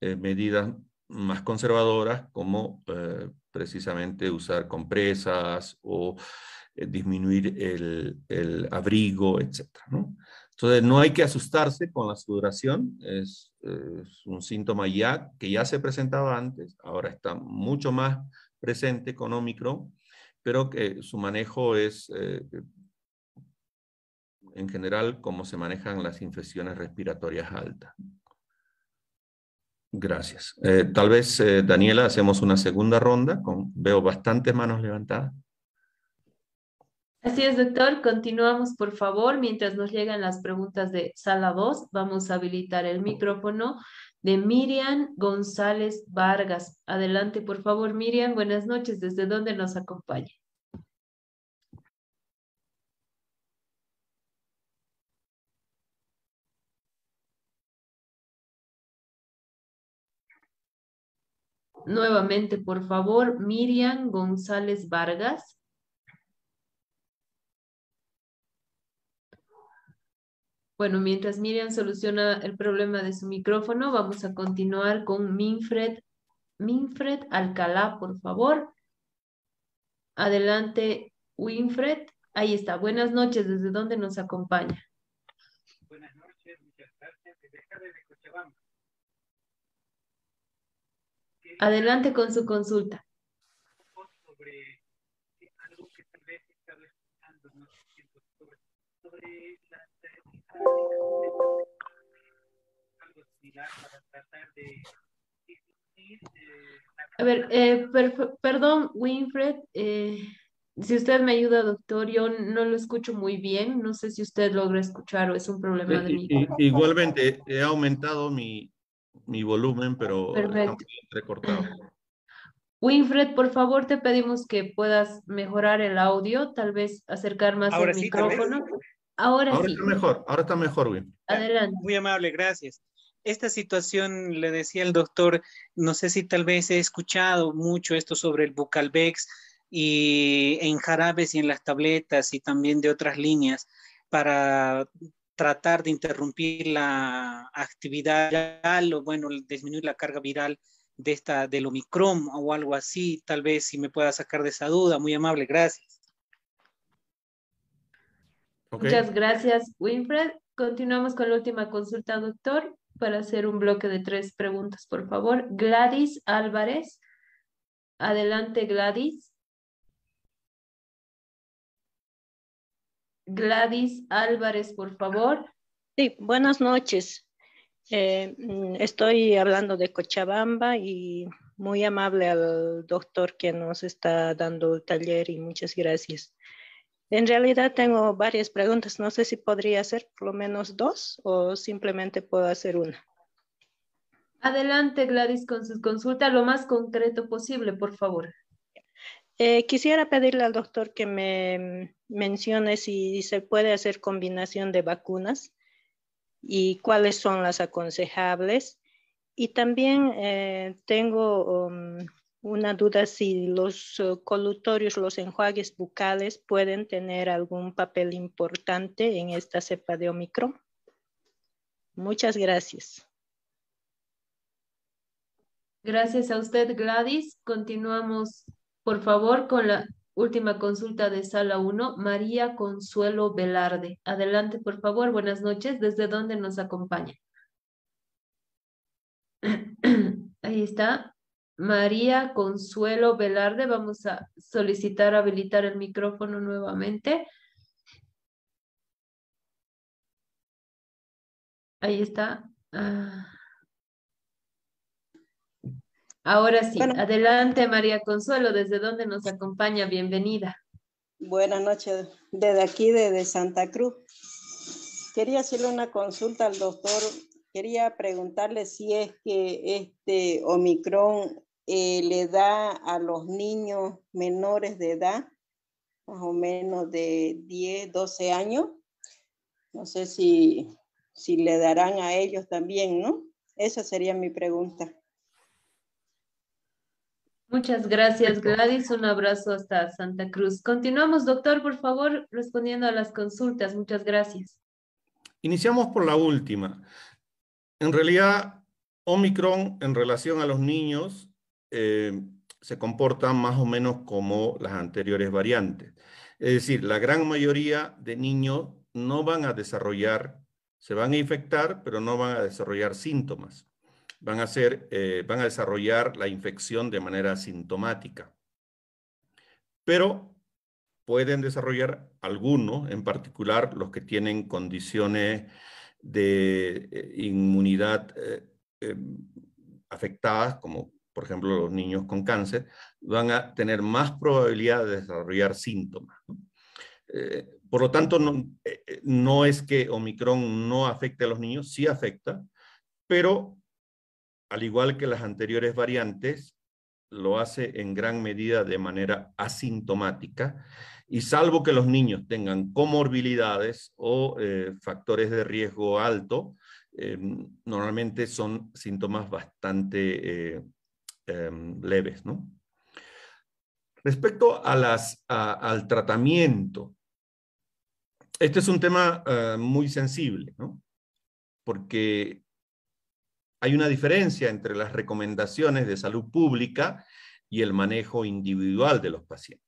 Speaker 2: eh, medidas más conservadoras como eh, precisamente usar compresas o eh, disminuir el, abrigo, etc. Entonces no hay que asustarse con la sudoración, es, un síntoma ya que ya se presentaba antes, ahora está mucho más presente con Omicron, pero que su manejo es eh, en general como se manejan las infecciones respiratorias altas. Gracias. Eh, tal vez, eh, Daniela, hacemos una segunda ronda. Con, veo bastantes manos levantadas.
Speaker 1: Así es, doctor. Continuamos, por favor. Mientras nos llegan las preguntas de sala 2, vamos a habilitar el micrófono de Miriam González Vargas. Adelante, por favor, Miriam. Buenas noches. ¿Desde dónde nos acompaña? Nuevamente, por favor, Miriam González Vargas. Bueno, mientras Miriam soluciona el problema de su micrófono, vamos a continuar con Minfred, Minfred Alcalá, por favor. Adelante, Winfred. Ahí está. Buenas noches. ¿Desde dónde nos acompaña? Buenas noches. Muchas gracias. Desde Cochabamba. Adelante con su consulta. Sobre algo que tal vez estaba escuchando, no sobre, sobre las algo similar para tratar de a ver, eh, per, perdón, Winfred, eh, si usted me ayuda, doctor, yo no lo escucho muy bien, no sé si usted logra escuchar o es un problema de mí.
Speaker 2: Igualmente, he aumentado mi, mi volumen, pero recortado.
Speaker 1: Winfred, por favor, te pedimos que puedas mejorar el audio, tal vez acercar más el micrófono.
Speaker 2: Ahora, ahora está mejor, ahora está mejor.
Speaker 6: Adelante. Muy amable, gracias. Esta situación, le decía el doctor, no sé si tal vez he escuchado mucho esto sobre el Bucalbex y en jarabes y en las tabletas y también de otras líneas para tratar de interrumpir la actividad viral o, bueno, disminuir la carga viral de esta, del Omicron o algo así, tal vez si me pueda sacar de esa duda, muy amable, gracias.
Speaker 1: Muchas gracias, Winfred. Continuamos con la última consulta, doctor, para hacer un bloque de tres preguntas, por favor. Gladys Álvarez. Adelante, Gladys. Gladys Álvarez, por favor.
Speaker 7: Sí, buenas noches. Eh, mm, estoy hablando de Cochabamba y muy amable al doctor que nos está dando el taller y muchas gracias. En realidad tengo varias preguntas. No sé si podría hacer por lo menos dos o simplemente puedo hacer una.
Speaker 1: Adelante, Gladys, con su consulta lo más concreto posible, por favor.
Speaker 7: Eh, quisiera pedirle al doctor que me mencione si se puede hacer combinación de vacunas y cuáles son las aconsejables. Y también eh, tengo um, una duda si los uh, colutorios, los enjuagues bucales pueden tener algún papel importante en esta cepa de Omicron. Muchas gracias.
Speaker 1: Gracias a usted, Gladys. Continuamos por favor, con la última consulta de sala 1, María Consuelo Velarde. Adelante, por favor. Buenas noches. ¿Desde dónde nos acompaña? Ahí está. María Consuelo Velarde. Vamos a solicitar habilitar el micrófono nuevamente. Ahí está. Ah. Ahora sí, adelante María Consuelo, ¿desde dónde nos acompaña? Bienvenida.
Speaker 8: Buenas noches, desde aquí, desde Santa Cruz. Quería hacerle una consulta al doctor. Quería preguntarle si es que este Omicron eh, le da a los niños menores de edad, más o menos de 10, 12 años. No sé si, si le darán a ellos también, ¿no? Esa sería mi pregunta.
Speaker 1: Muchas gracias, Gladys. Un abrazo hasta Santa Cruz. Continuamos, doctor, por favor, respondiendo a las consultas. Muchas gracias.
Speaker 2: Iniciamos por la última. En realidad, Omicron en relación a los niños eh, se comporta más o menos como las anteriores variantes. Es decir, la gran mayoría de niños no van a desarrollar, se van a infectar, pero no van a desarrollar síntomas van a, ser, eh, van a desarrollar la infección de manera asintomática. Pero pueden desarrollar algunos, en particular los que tienen condiciones de eh, inmunidad eh, afectadas, como por ejemplo los niños con cáncer, van a tener más probabilidad de desarrollar síntomas. por lo tanto, no, no, es que Omicron no afecte a los niños, sí afecta, pero al igual que las anteriores variantes, lo hace en gran medida de manera asintomática y salvo que los niños tengan comorbilidades o eh, factores de riesgo alto, normalmente son síntomas bastante em, leves. Respecto a las, al tratamiento, este es un tema eh, muy sensible, ¿no? porque hay una diferencia entre las recomendaciones de salud pública y el manejo individual de los pacientes.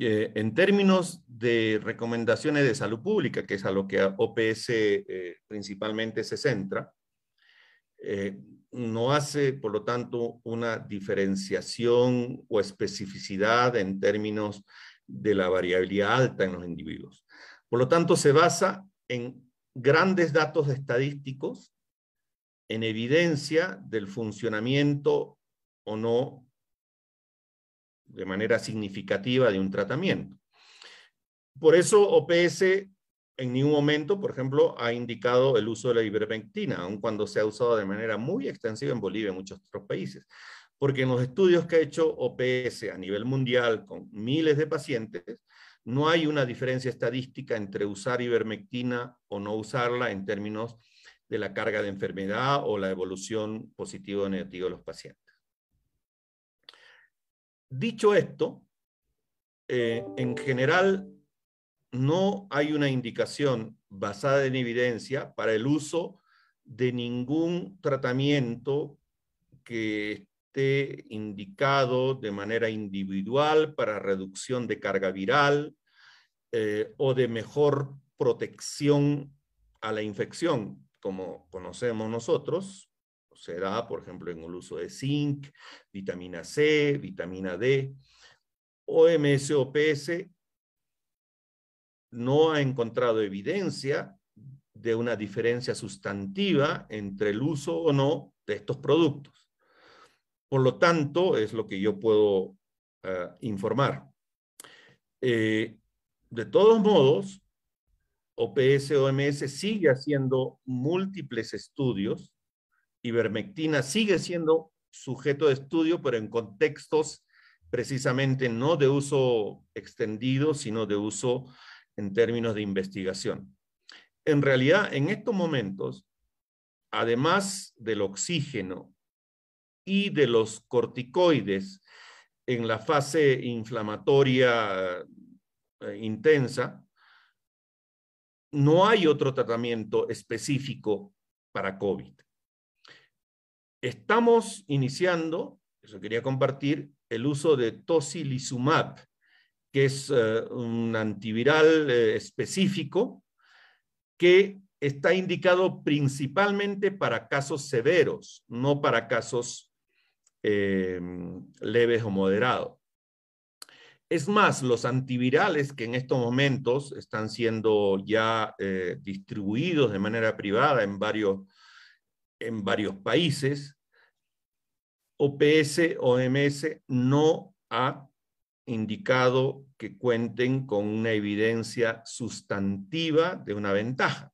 Speaker 2: Eh, en términos de recomendaciones de salud pública, que es a lo que OPS eh, principalmente se centra, no hace, por lo tanto, una diferenciación o especificidad en términos de la variabilidad alta en los individuos. Por lo tanto, se basa en grandes datos estadísticos en evidencia del funcionamiento o no de manera significativa de un tratamiento. Por eso OPS en ningún momento, por ejemplo, ha indicado el uso de la ivermectina, aun cuando se ha usado de manera muy extensiva en Bolivia y en muchos otros países. Porque en los estudios que ha hecho OPS a nivel mundial con miles de pacientes, no hay una diferencia estadística entre usar ivermectina o no usarla en términos de la carga de enfermedad o la evolución positiva o negativa de los pacientes. Dicho esto, eh, en general no hay una indicación basada en evidencia para el uso de ningún tratamiento que esté indicado de manera individual para reducción de carga viral eh, o de mejor protección a la infección, como conocemos nosotros, se da, por ejemplo, en el uso de zinc, vitamina C, vitamina D. OMS OPS no ha encontrado evidencia de una diferencia sustantiva entre el uso o no de estos productos. Por lo tanto, es lo que yo puedo eh, informar. Eh, de todos modos, OPS OMS sigue haciendo múltiples estudios. Ivermectina sigue siendo sujeto de estudio, pero en contextos precisamente no de uso extendido, sino de uso en términos de investigación. En realidad, en estos momentos, además del oxígeno y de los corticoides en la fase inflamatoria eh, intensa, no hay otro tratamiento específico para COVID. Estamos iniciando, eso quería compartir, el uso de tocilizumab, que es eh, un antiviral eh, específico que está indicado principalmente para casos severos, no para casos eh, leves o moderados. Es más, los antivirales que en estos momentos están siendo ya distribuidos de manera privada en varios, en varios países, OPS, OMS no ha indicado que cuenten con una evidencia sustantiva de una ventaja.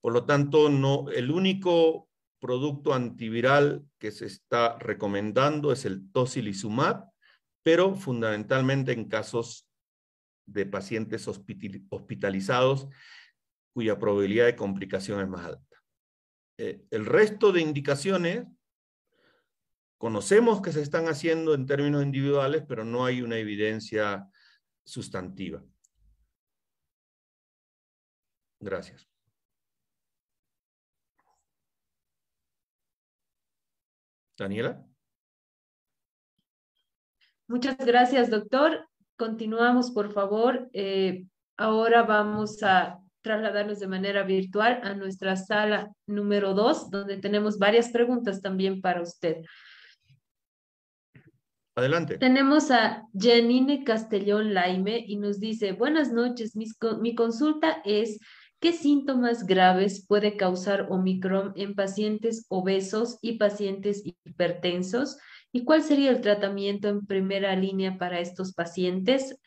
Speaker 2: Por lo tanto, no, el único producto antiviral que se está recomendando es el tocilizumab, pero fundamentalmente en casos de pacientes hospitalizados cuya probabilidad de complicación es más alta. Eh, el resto de indicaciones Conocemos que se están haciendo en términos individuales, pero no hay una evidencia sustantiva. Gracias. Daniela.
Speaker 1: Muchas gracias, doctor. Continuamos, por favor. Eh, ahora vamos a trasladarnos de manera virtual a nuestra sala número dos, donde tenemos varias preguntas también para usted.
Speaker 2: Adelante.
Speaker 1: Tenemos a Janine Castellón Laime y nos dice, buenas noches, mi, consulta es, ¿qué síntomas graves puede causar Omicron en pacientes obesos y pacientes hipertensos? ¿Y cuál sería el tratamiento en primera línea para estos pacientes?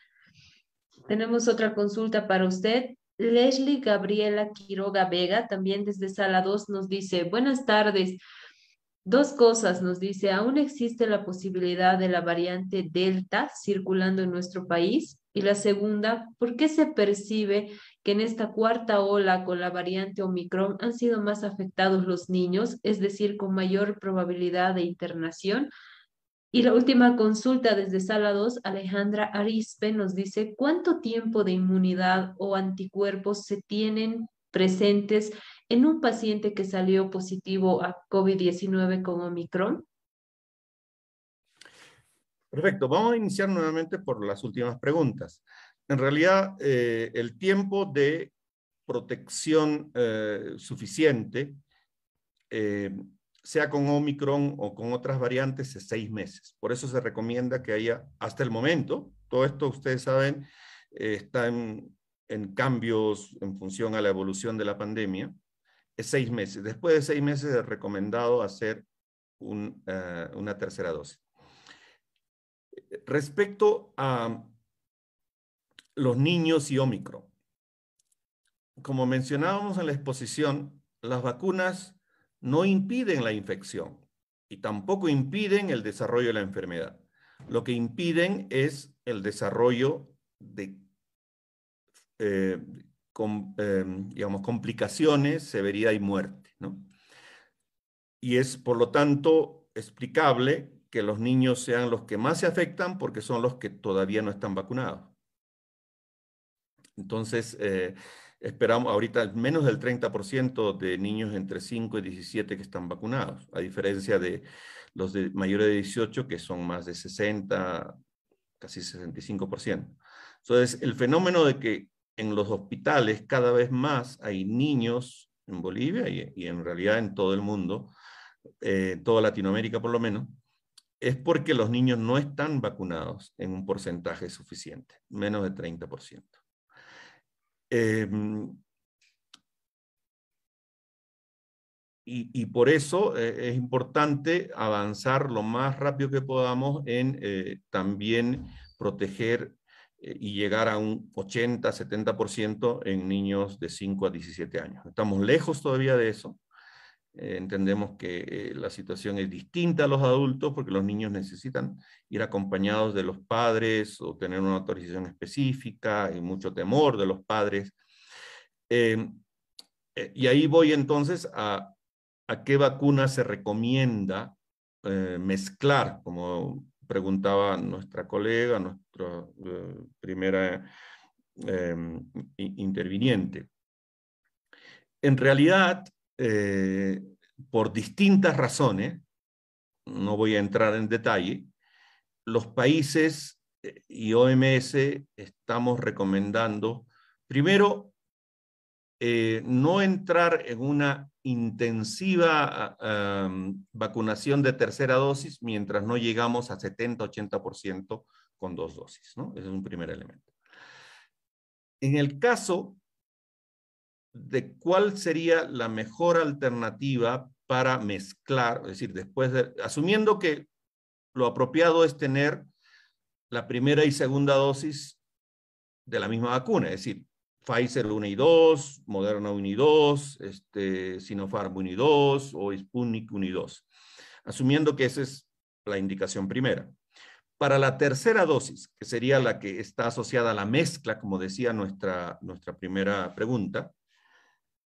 Speaker 1: Tenemos otra consulta para usted. Leslie Gabriela Quiroga Vega, también desde Sala 2, nos dice, buenas tardes. Dos cosas nos dice, aún existe la posibilidad de la variante Delta circulando en nuestro país. Y la segunda, ¿por qué se percibe que en esta cuarta ola con la variante Omicron han sido más afectados los niños, es decir, con mayor probabilidad de internación? Y la última consulta desde Sala 2, Alejandra Arispe nos dice, ¿cuánto tiempo de inmunidad o anticuerpos se tienen presentes en un paciente que salió positivo a COVID-19 con Omicron?
Speaker 2: Perfecto, vamos a iniciar nuevamente por las últimas preguntas. En realidad, eh, el tiempo de protección eh, suficiente, eh, sea con Omicron o con otras variantes, es seis meses. Por eso se recomienda que haya, hasta el momento, todo esto ustedes saben, está en, en cambios en función a la evolución de la pandemia, seis meses. Después de seis meses es recomendado hacer eh, una tercera dosis. Respecto a los niños y Omicron, como mencionábamos en la exposición, las vacunas no impiden la infección y tampoco impiden el desarrollo de la enfermedad. Lo que impiden es el desarrollo de eh, em, digamos, complicaciones, severidad y muerte. ¿no? Y es, por lo tanto, explicable que los niños sean los que más se afectan porque son los que todavía no están vacunados. Entonces, eh, esperamos ahorita menos del 30% de niños entre 5 y 17 que están vacunados, a diferencia de los de mayores de 18 que son más de 60, casi 65%. Entonces, el fenómeno de que en los hospitales cada vez más hay niños en Bolivia y, en realidad en todo el mundo, eh, toda Latinoamérica por lo menos, es porque los niños no están vacunados en un porcentaje suficiente, menos de 30%. Em, y, por eso eh, es importante avanzar lo más rápido que podamos en eh, también proteger y llegar a un 80-70% en niños de 5 a 17 años. Estamos lejos todavía de eso. entendemos que la situación es distinta a los adultos porque los niños necesitan ir acompañados de los padres o tener una autorización específica y mucho temor de los padres. y ahí voy entonces a a qué vacuna se recomienda eh, mezclar, como preguntaba nuestra colega, nuestra eh, primera em, interviniente. En realidad, eh, por distintas razones, no voy a entrar en detalle, los países y OMS estamos recomendando, primero, no entrar en una intensiva vacunación de tercera dosis mientras no llegamos a 70-80% con dos dosis. ¿no? Ese es un primer elemento. En el caso de cuál sería la mejor alternativa para mezclar, es decir, después de, asumiendo que lo apropiado es tener la primera y segunda dosis de la misma vacuna, es decir, Pfizer 1 y 2, Moderna 1 y 2, este, Sinopharm 1 y 2 o Sputnik 1 y 2, asumiendo que esa es la indicación primera. Para la tercera dosis, que sería la que está asociada a la mezcla, como decía nuestra, nuestra primera pregunta,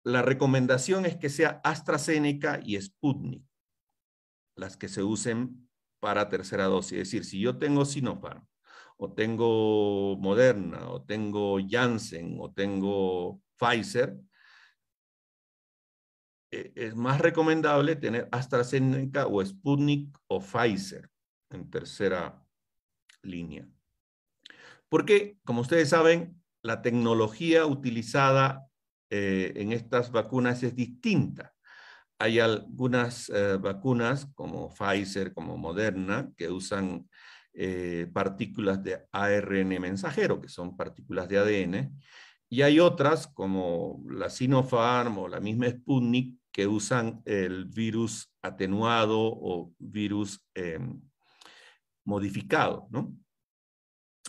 Speaker 2: la recomendación es que sea AstraZeneca y Sputnik, las que se usen para tercera dosis. Es decir, si yo tengo Sinopharm o tengo Moderna, o tengo Janssen, o tengo Pfizer, eh, es más recomendable tener AstraZeneca o Sputnik o Pfizer en tercera línea. Porque, como ustedes saben, la tecnología utilizada eh, en estas vacunas es distinta. Hay algunas eh, vacunas como Pfizer, como Moderna, que usan eh, partículas de ARN mensajero, que son partículas de ADN, y hay otras como la Sinopharm o la misma Sputnik que usan el virus atenuado o virus em, modificado, ¿no?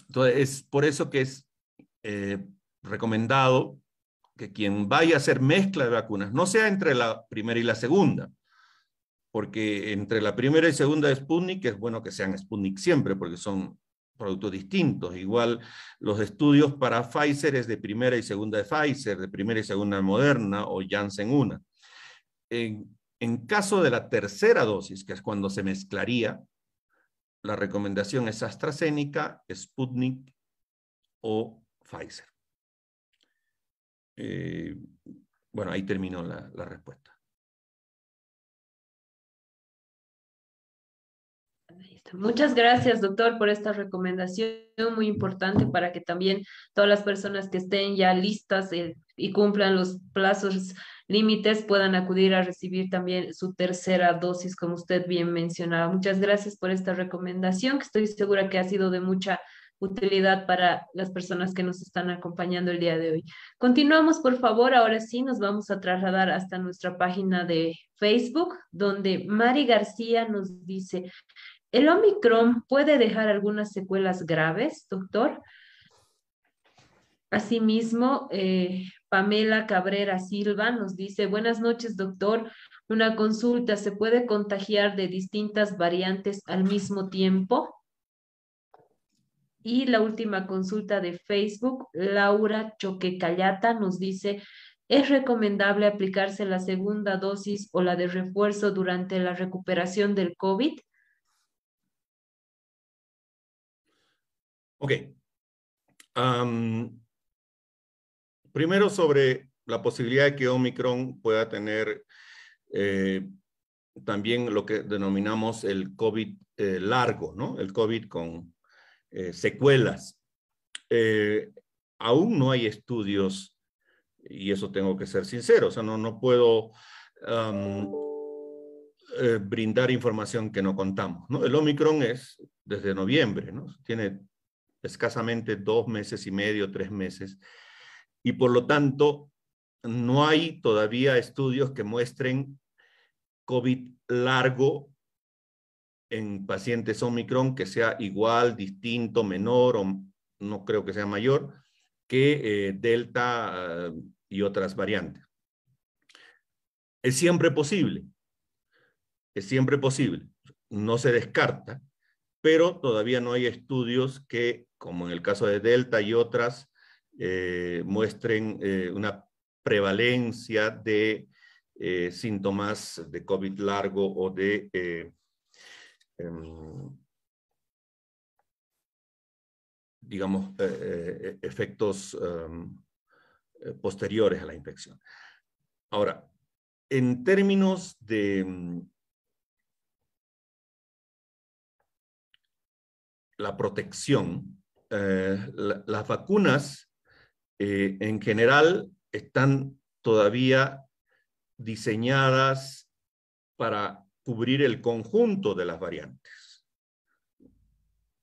Speaker 2: Entonces, es por eso que es eh, recomendado que quien vaya a hacer mezcla de vacunas no sea entre la primera y la segunda, porque entre la primera y segunda Sputnik es bueno que sean Sputnik siempre, porque son productos distintos. Igual los estudios para Pfizer es de primera y segunda de Pfizer, de primera y segunda de Moderna o Janssen una. En, en caso de la tercera dosis, que es cuando se mezclaría, la recomendación es AstraZeneca, Sputnik o Pfizer. Eh, bueno, ahí terminó la respuesta.
Speaker 1: Muchas gracias, doctor, por esta recomendación muy importante para que también todas las personas que estén ya listas eh, y cumplan los plazos límites puedan acudir a recibir también su tercera dosis, como usted bien mencionaba. Muchas gracias por esta recomendación, que estoy segura que ha sido de mucha utilidad para las personas que nos están acompañando el día de hoy. Continuamos, por favor. Ahora sí, nos vamos a trasladar hasta nuestra página de Facebook, donde Mari García nos dice, ¿El Omicron puede dejar algunas secuelas graves, doctor? Asimismo, eh, Pamela Cabrera Silva nos dice, buenas noches, doctor. Una consulta, ¿se puede contagiar de distintas variantes al mismo tiempo? Y la última consulta de Facebook, Laura Choquecayata nos dice, ¿es recomendable aplicarse la segunda dosis o la de refuerzo durante la recuperación del COVID?
Speaker 2: Ok. primero sobre la posibilidad de que Omicron pueda tener eh, también lo que denominamos el COVID eh, largo, ¿no? El COVID con eh, secuelas. aún no hay estudios, y eso tengo que ser sincero, o sea, no, no puedo brindar información que no contamos, ¿no? El Omicron es desde noviembre, ¿no? Tiene escasamente dos meses y medio, tres meses, y por lo tanto no hay todavía estudios que muestren COVID largo en pacientes Omicron que sea igual, distinto, menor o no creo que sea mayor que eh, Delta eh, y otras variantes. Es siempre posible, es siempre posible, no se descarta, pero todavía no hay estudios que, como en el caso de Delta y otras, eh, muestren una prevalencia de eh, síntomas de COVID largo o de eh, em, digamos, eh, efectos em, posteriores a la infección. Ahora, en términos de la protección, las vacunas en general están todavía diseñadas para cubrir el conjunto de las variantes.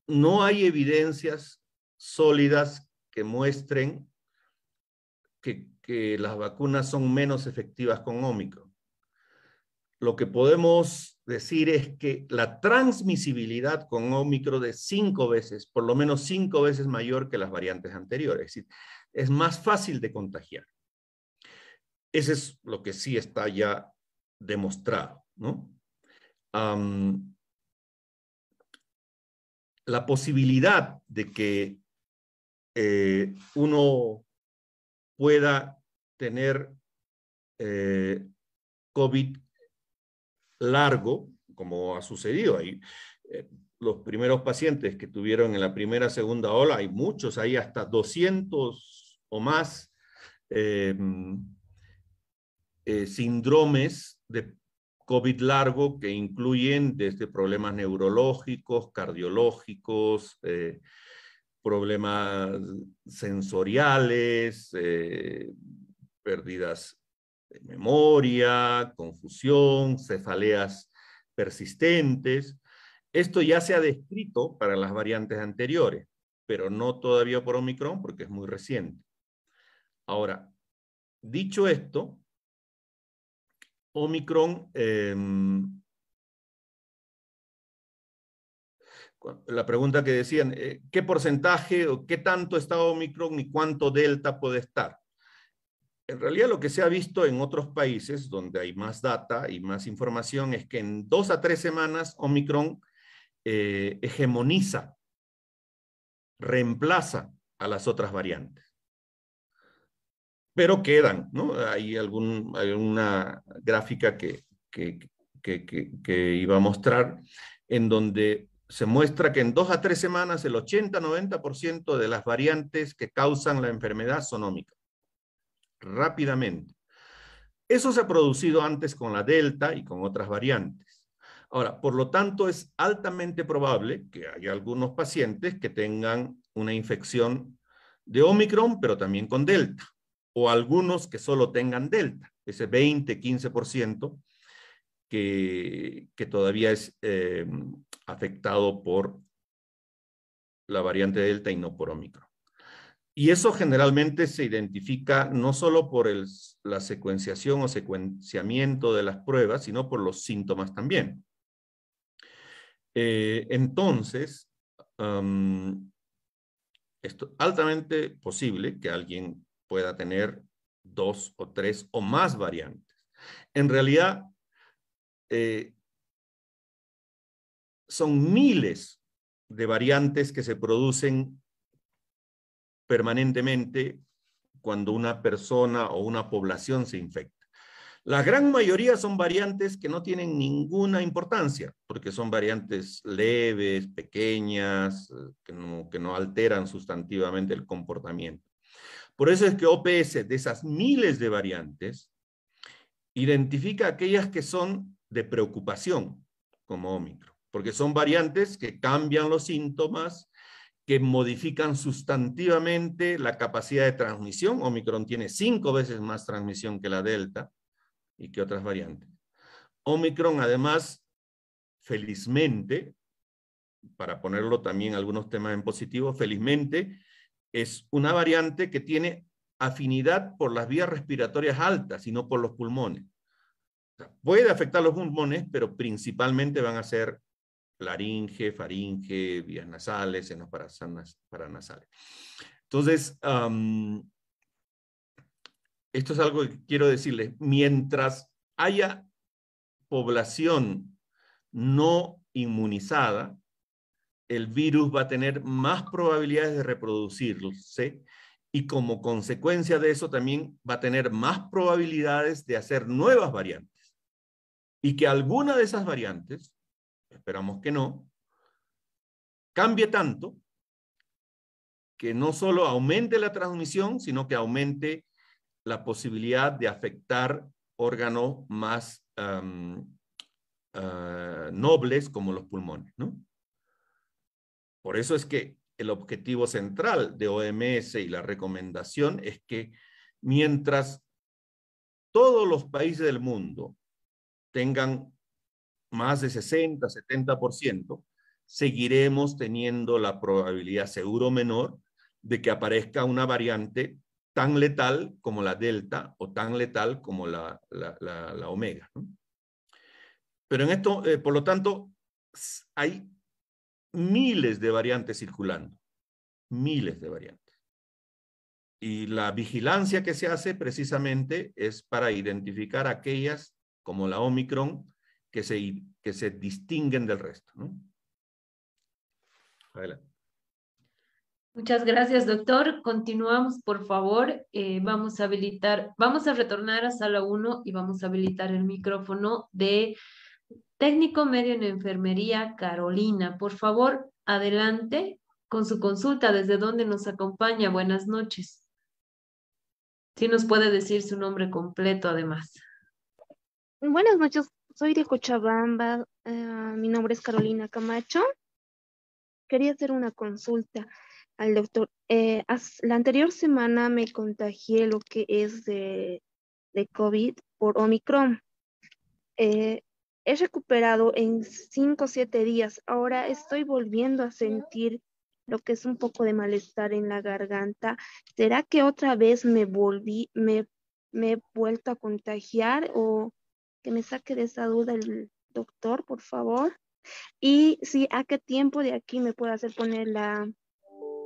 Speaker 2: No hay evidencias sólidas que muestren que, las vacunas son menos efectivas con Omicron. Lo que podemos decir es que la transmisibilidad con Omicron de cinco veces, por lo menos cinco veces mayor que las variantes anteriores. Es es más fácil de contagiar. Ese es lo que sí está ya demostrado, ¿no? la posibilidad de que eh, uno pueda tener eh, COVID largo, como ha sucedido ahí. Eh, los primeros pacientes que tuvieron en la primera, segunda ola, hay muchos, hay hasta 200 o más eh, síndromes de COVID largo que incluyen desde problemas neurológicos, cardiológicos, eh, problemas sensoriales, eh, pérdidas memoria, confusión, cefaleas persistentes. Esto ya se ha descrito para las variantes anteriores, pero no todavía por Omicron porque es muy reciente. Ahora, dicho esto, Omicron, em, la pregunta que decían, eh, ¿qué porcentaje o qué tanto está Omicron y cuánto Delta puede estar? En realidad lo que se ha visto en otros países donde hay más data y más información es que en dos a tres semanas Omicron eh, hegemoniza, reemplaza a las otras variantes pero quedan, ¿no? Hay, algún, hay una gráfica que, que, iba a mostrar en donde se muestra que en dos a tres semanas el 80-90% de las variantes que causan la enfermedad son ómicas. Rápidamente. Eso se ha producido antes con la Delta y con otras variantes. Ahora, por lo tanto, es altamente probable que haya algunos pacientes que tengan una infección de Omicron, pero también con Delta o algunos que solo tengan delta, ese 20, 15% que, que todavía es eh, afectado por la variante delta y no por omicron. Y eso generalmente se identifica no solo por la secuenciación o secuenciamiento de las pruebas, sino por los síntomas también. Eh, entonces, es altamente posible que alguien pueda tener dos o tres o más variantes. En realidad, eh, son miles de variantes que se producen permanentemente cuando una persona o una población se infecta. La gran mayoría son variantes que no tienen ninguna importancia, porque son variantes leves, pequeñas, que no, que no alteran sustantivamente el comportamiento. Por eso es que OPS, de esas miles de variantes, identifica aquellas que son de preocupación, como Omicron, porque son variantes que cambian los síntomas, que modifican sustantivamente la capacidad de transmisión. Omicron tiene cinco veces más transmisión que la Delta y que otras variantes. Omicron, además, felizmente, para ponerlo también algunos temas en positivo, felizmente, es una variante que tiene afinidad por las vías respiratorias altas y no por los pulmones. puede afectar los pulmones, pero principalmente van a ser laringe, faringe, vías nasales, senos paranasales. Entonces, esto es algo que quiero decirles. Mientras haya población no inmunizada, el virus va a tener más probabilidades de reproducirse y como consecuencia de eso también va a tener más probabilidades de hacer nuevas variantes. Y que alguna de esas variantes esperamos que no, cambie tanto que no solo aumente la transmisión, sino que aumente la posibilidad de afectar órganos más ah, nobles como los pulmones. Por eso es que el objetivo central de OMS y la recomendación es que mientras todos los países del mundo tengan más de 60, 70%, seguiremos teniendo la probabilidad seguro menor de que aparezca una variante tan letal como la delta o tan letal como la, la, omega. Pero en esto, eh, por lo tanto, hay miles de variantes circulando, miles de variantes. Y la vigilancia que se hace precisamente es para identificar aquellas como la Omicron que se, que se distinguen del resto. Adelante.
Speaker 1: Muchas gracias, doctor. Continuamos, por favor. Eh, vamos a habilitar, vamos a retornar a sala 1 y vamos a habilitar el micrófono de técnico medio en enfermería, Carolina. Por favor, adelante con su consulta. ¿Desde dónde nos acompaña? Buenas noches. Si nos puede decir su nombre completo, además.
Speaker 9: Buenas noches, soy de Cochabamba, eh, mi nombre es Carolina Camacho. Quería hacer una consulta al doctor. Eh, la anterior semana me contagié lo que es de, COVID por Omicron. Eh, he recuperado en cinco o siete días. Ahora estoy volviendo a sentir lo que es un poco de malestar en la garganta. ¿Será que otra vez me volví, me, me he vuelto a contagiar o que me saque de esa duda el doctor, por favor. Y si a qué tiempo de aquí me puede hacer poner la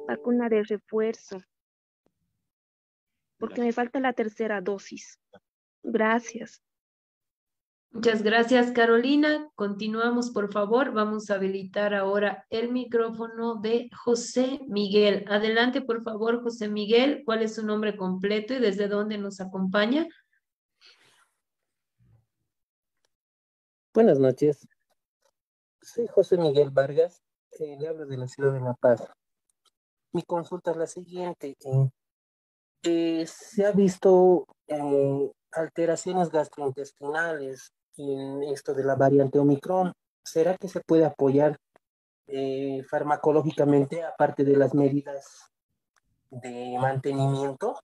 Speaker 9: vacuna de refuerzo. Porque me falta la tercera dosis. Gracias.
Speaker 1: Muchas gracias, Carolina. Continuamos, por favor. Vamos a habilitar ahora el micrófono de José Miguel. Adelante, por favor, José Miguel. ¿Cuál es su nombre completo y desde dónde nos acompaña?
Speaker 10: Buenas noches. Soy José Miguel Vargas, eh, le hablo de la ciudad de La Paz. Mi consulta es la siguiente. Eh, eh, se ha visto alteraciones gastrointestinales en esto de la variante Omicron. ¿Será que se puede apoyar farmacológicamente aparte de las medidas de mantenimiento?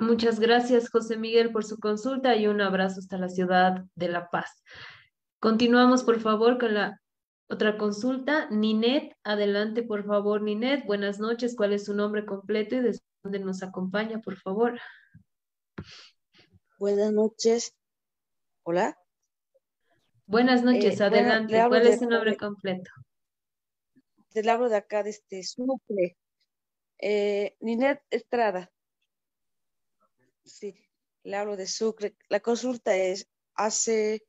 Speaker 1: Muchas gracias, José Miguel, por su consulta y un abrazo hasta la ciudad de La Paz. Continuamos, por favor, con la otra consulta. Ninet, adelante, por favor, Ninet. Buenas noches. ¿Cuál es su nombre completo y desde dónde nos acompaña, por favor?
Speaker 11: Buenas noches. Hola.
Speaker 1: Buenas noches, eh, adelante. ¿Cuál es su nombre completo?
Speaker 11: Te hablo de acá, de este Sucre. Eh, Ninet Estrada. Sí, le hablo de Sucre. La consulta es, hace,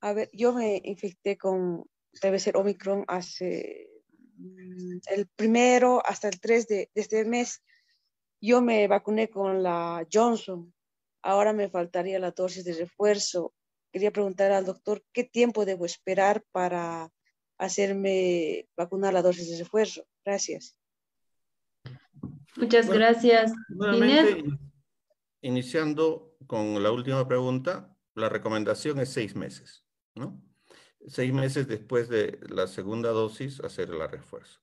Speaker 11: a ver, yo me infecté con, debe ser Omicron, hace mm, el primero hasta el 3 de, este mes. Yo me vacuné con la Johnson. Ahora me faltaría la dosis de refuerzo. Quería preguntar al doctor qué tiempo debo esperar para hacerme vacunar la dosis de refuerzo. Gracias.
Speaker 1: Muchas gracias.
Speaker 2: Nuevamente, iniciando con la última pregunta, la recomendación es seis meses, ¿no? Seis meses después de la segunda dosis, hacer el refuerzo.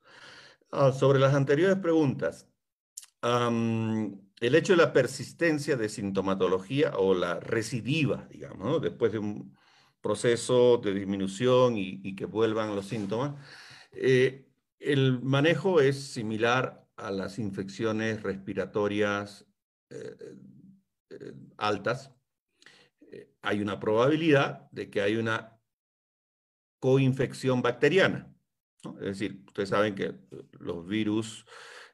Speaker 2: Ah, sobre las anteriores preguntas, el hecho de la persistencia de sintomatología o la recidiva, digamos, después de un proceso de disminución y, que vuelvan los síntomas, eh, el manejo es similar a las infecciones respiratorias eh, eh, altas. hay una probabilidad de que hay una coinfección bacteriana. Es decir, ustedes saben que los virus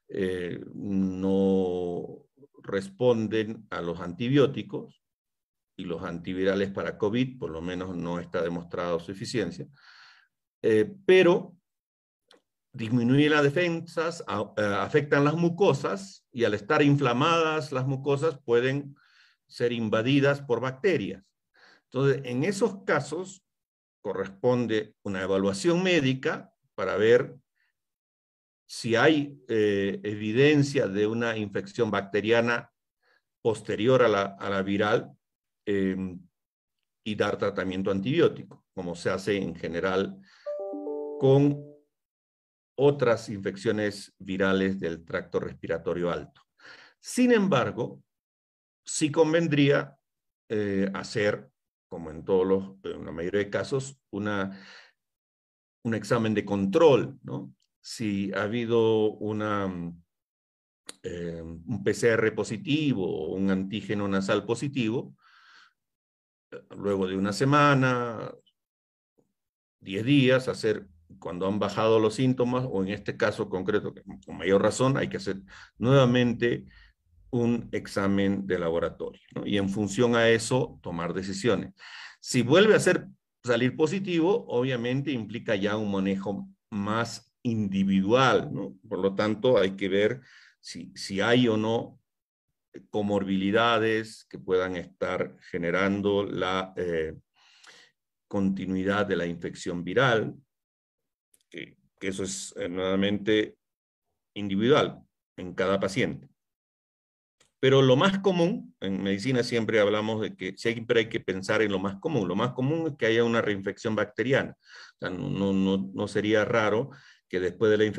Speaker 2: eh, no responden a los antibióticos y los antivirales para COVID, por lo menos no está demostrado su eficiencia, eh, pero disminuyen las defensas, eh, afectan las mucosas y al estar inflamadas las mucosas pueden ser invadidas por bacterias. Entonces, en esos casos corresponde una evaluación médica para ver si hay eh, evidencia de una infección bacteriana posterior a la, viral em, y dar tratamiento antibiótico, como se hace en general con otras infecciones virales del tracto respiratorio alto. Sin embargo, sí convendría eh, hacer, como en todos los, en la mayoría de casos, una, un examen de control, ¿no? si ha habido una, eh, un PCR positivo o un antígeno nasal positivo, eh, luego de una semana, 10 días, hacer cuando han bajado los síntomas, o en este caso concreto, con mayor razón, hay que hacer nuevamente un examen de laboratorio, y en función a eso tomar decisiones. Si vuelve a ser salir positivo, obviamente implica ya un manejo más individual. Por lo tanto, hay que ver si, si hay o no comorbilidades que puedan estar generando la eh, continuidad de la infección viral, que, eso es eh, nuevamente individual en cada paciente. Pero lo más común, en medicina siempre hablamos de que siempre hay que pensar en lo más común. Lo más común es que haya una reinfección bacteriana. O sea, no, no, no sería raro que después de la infección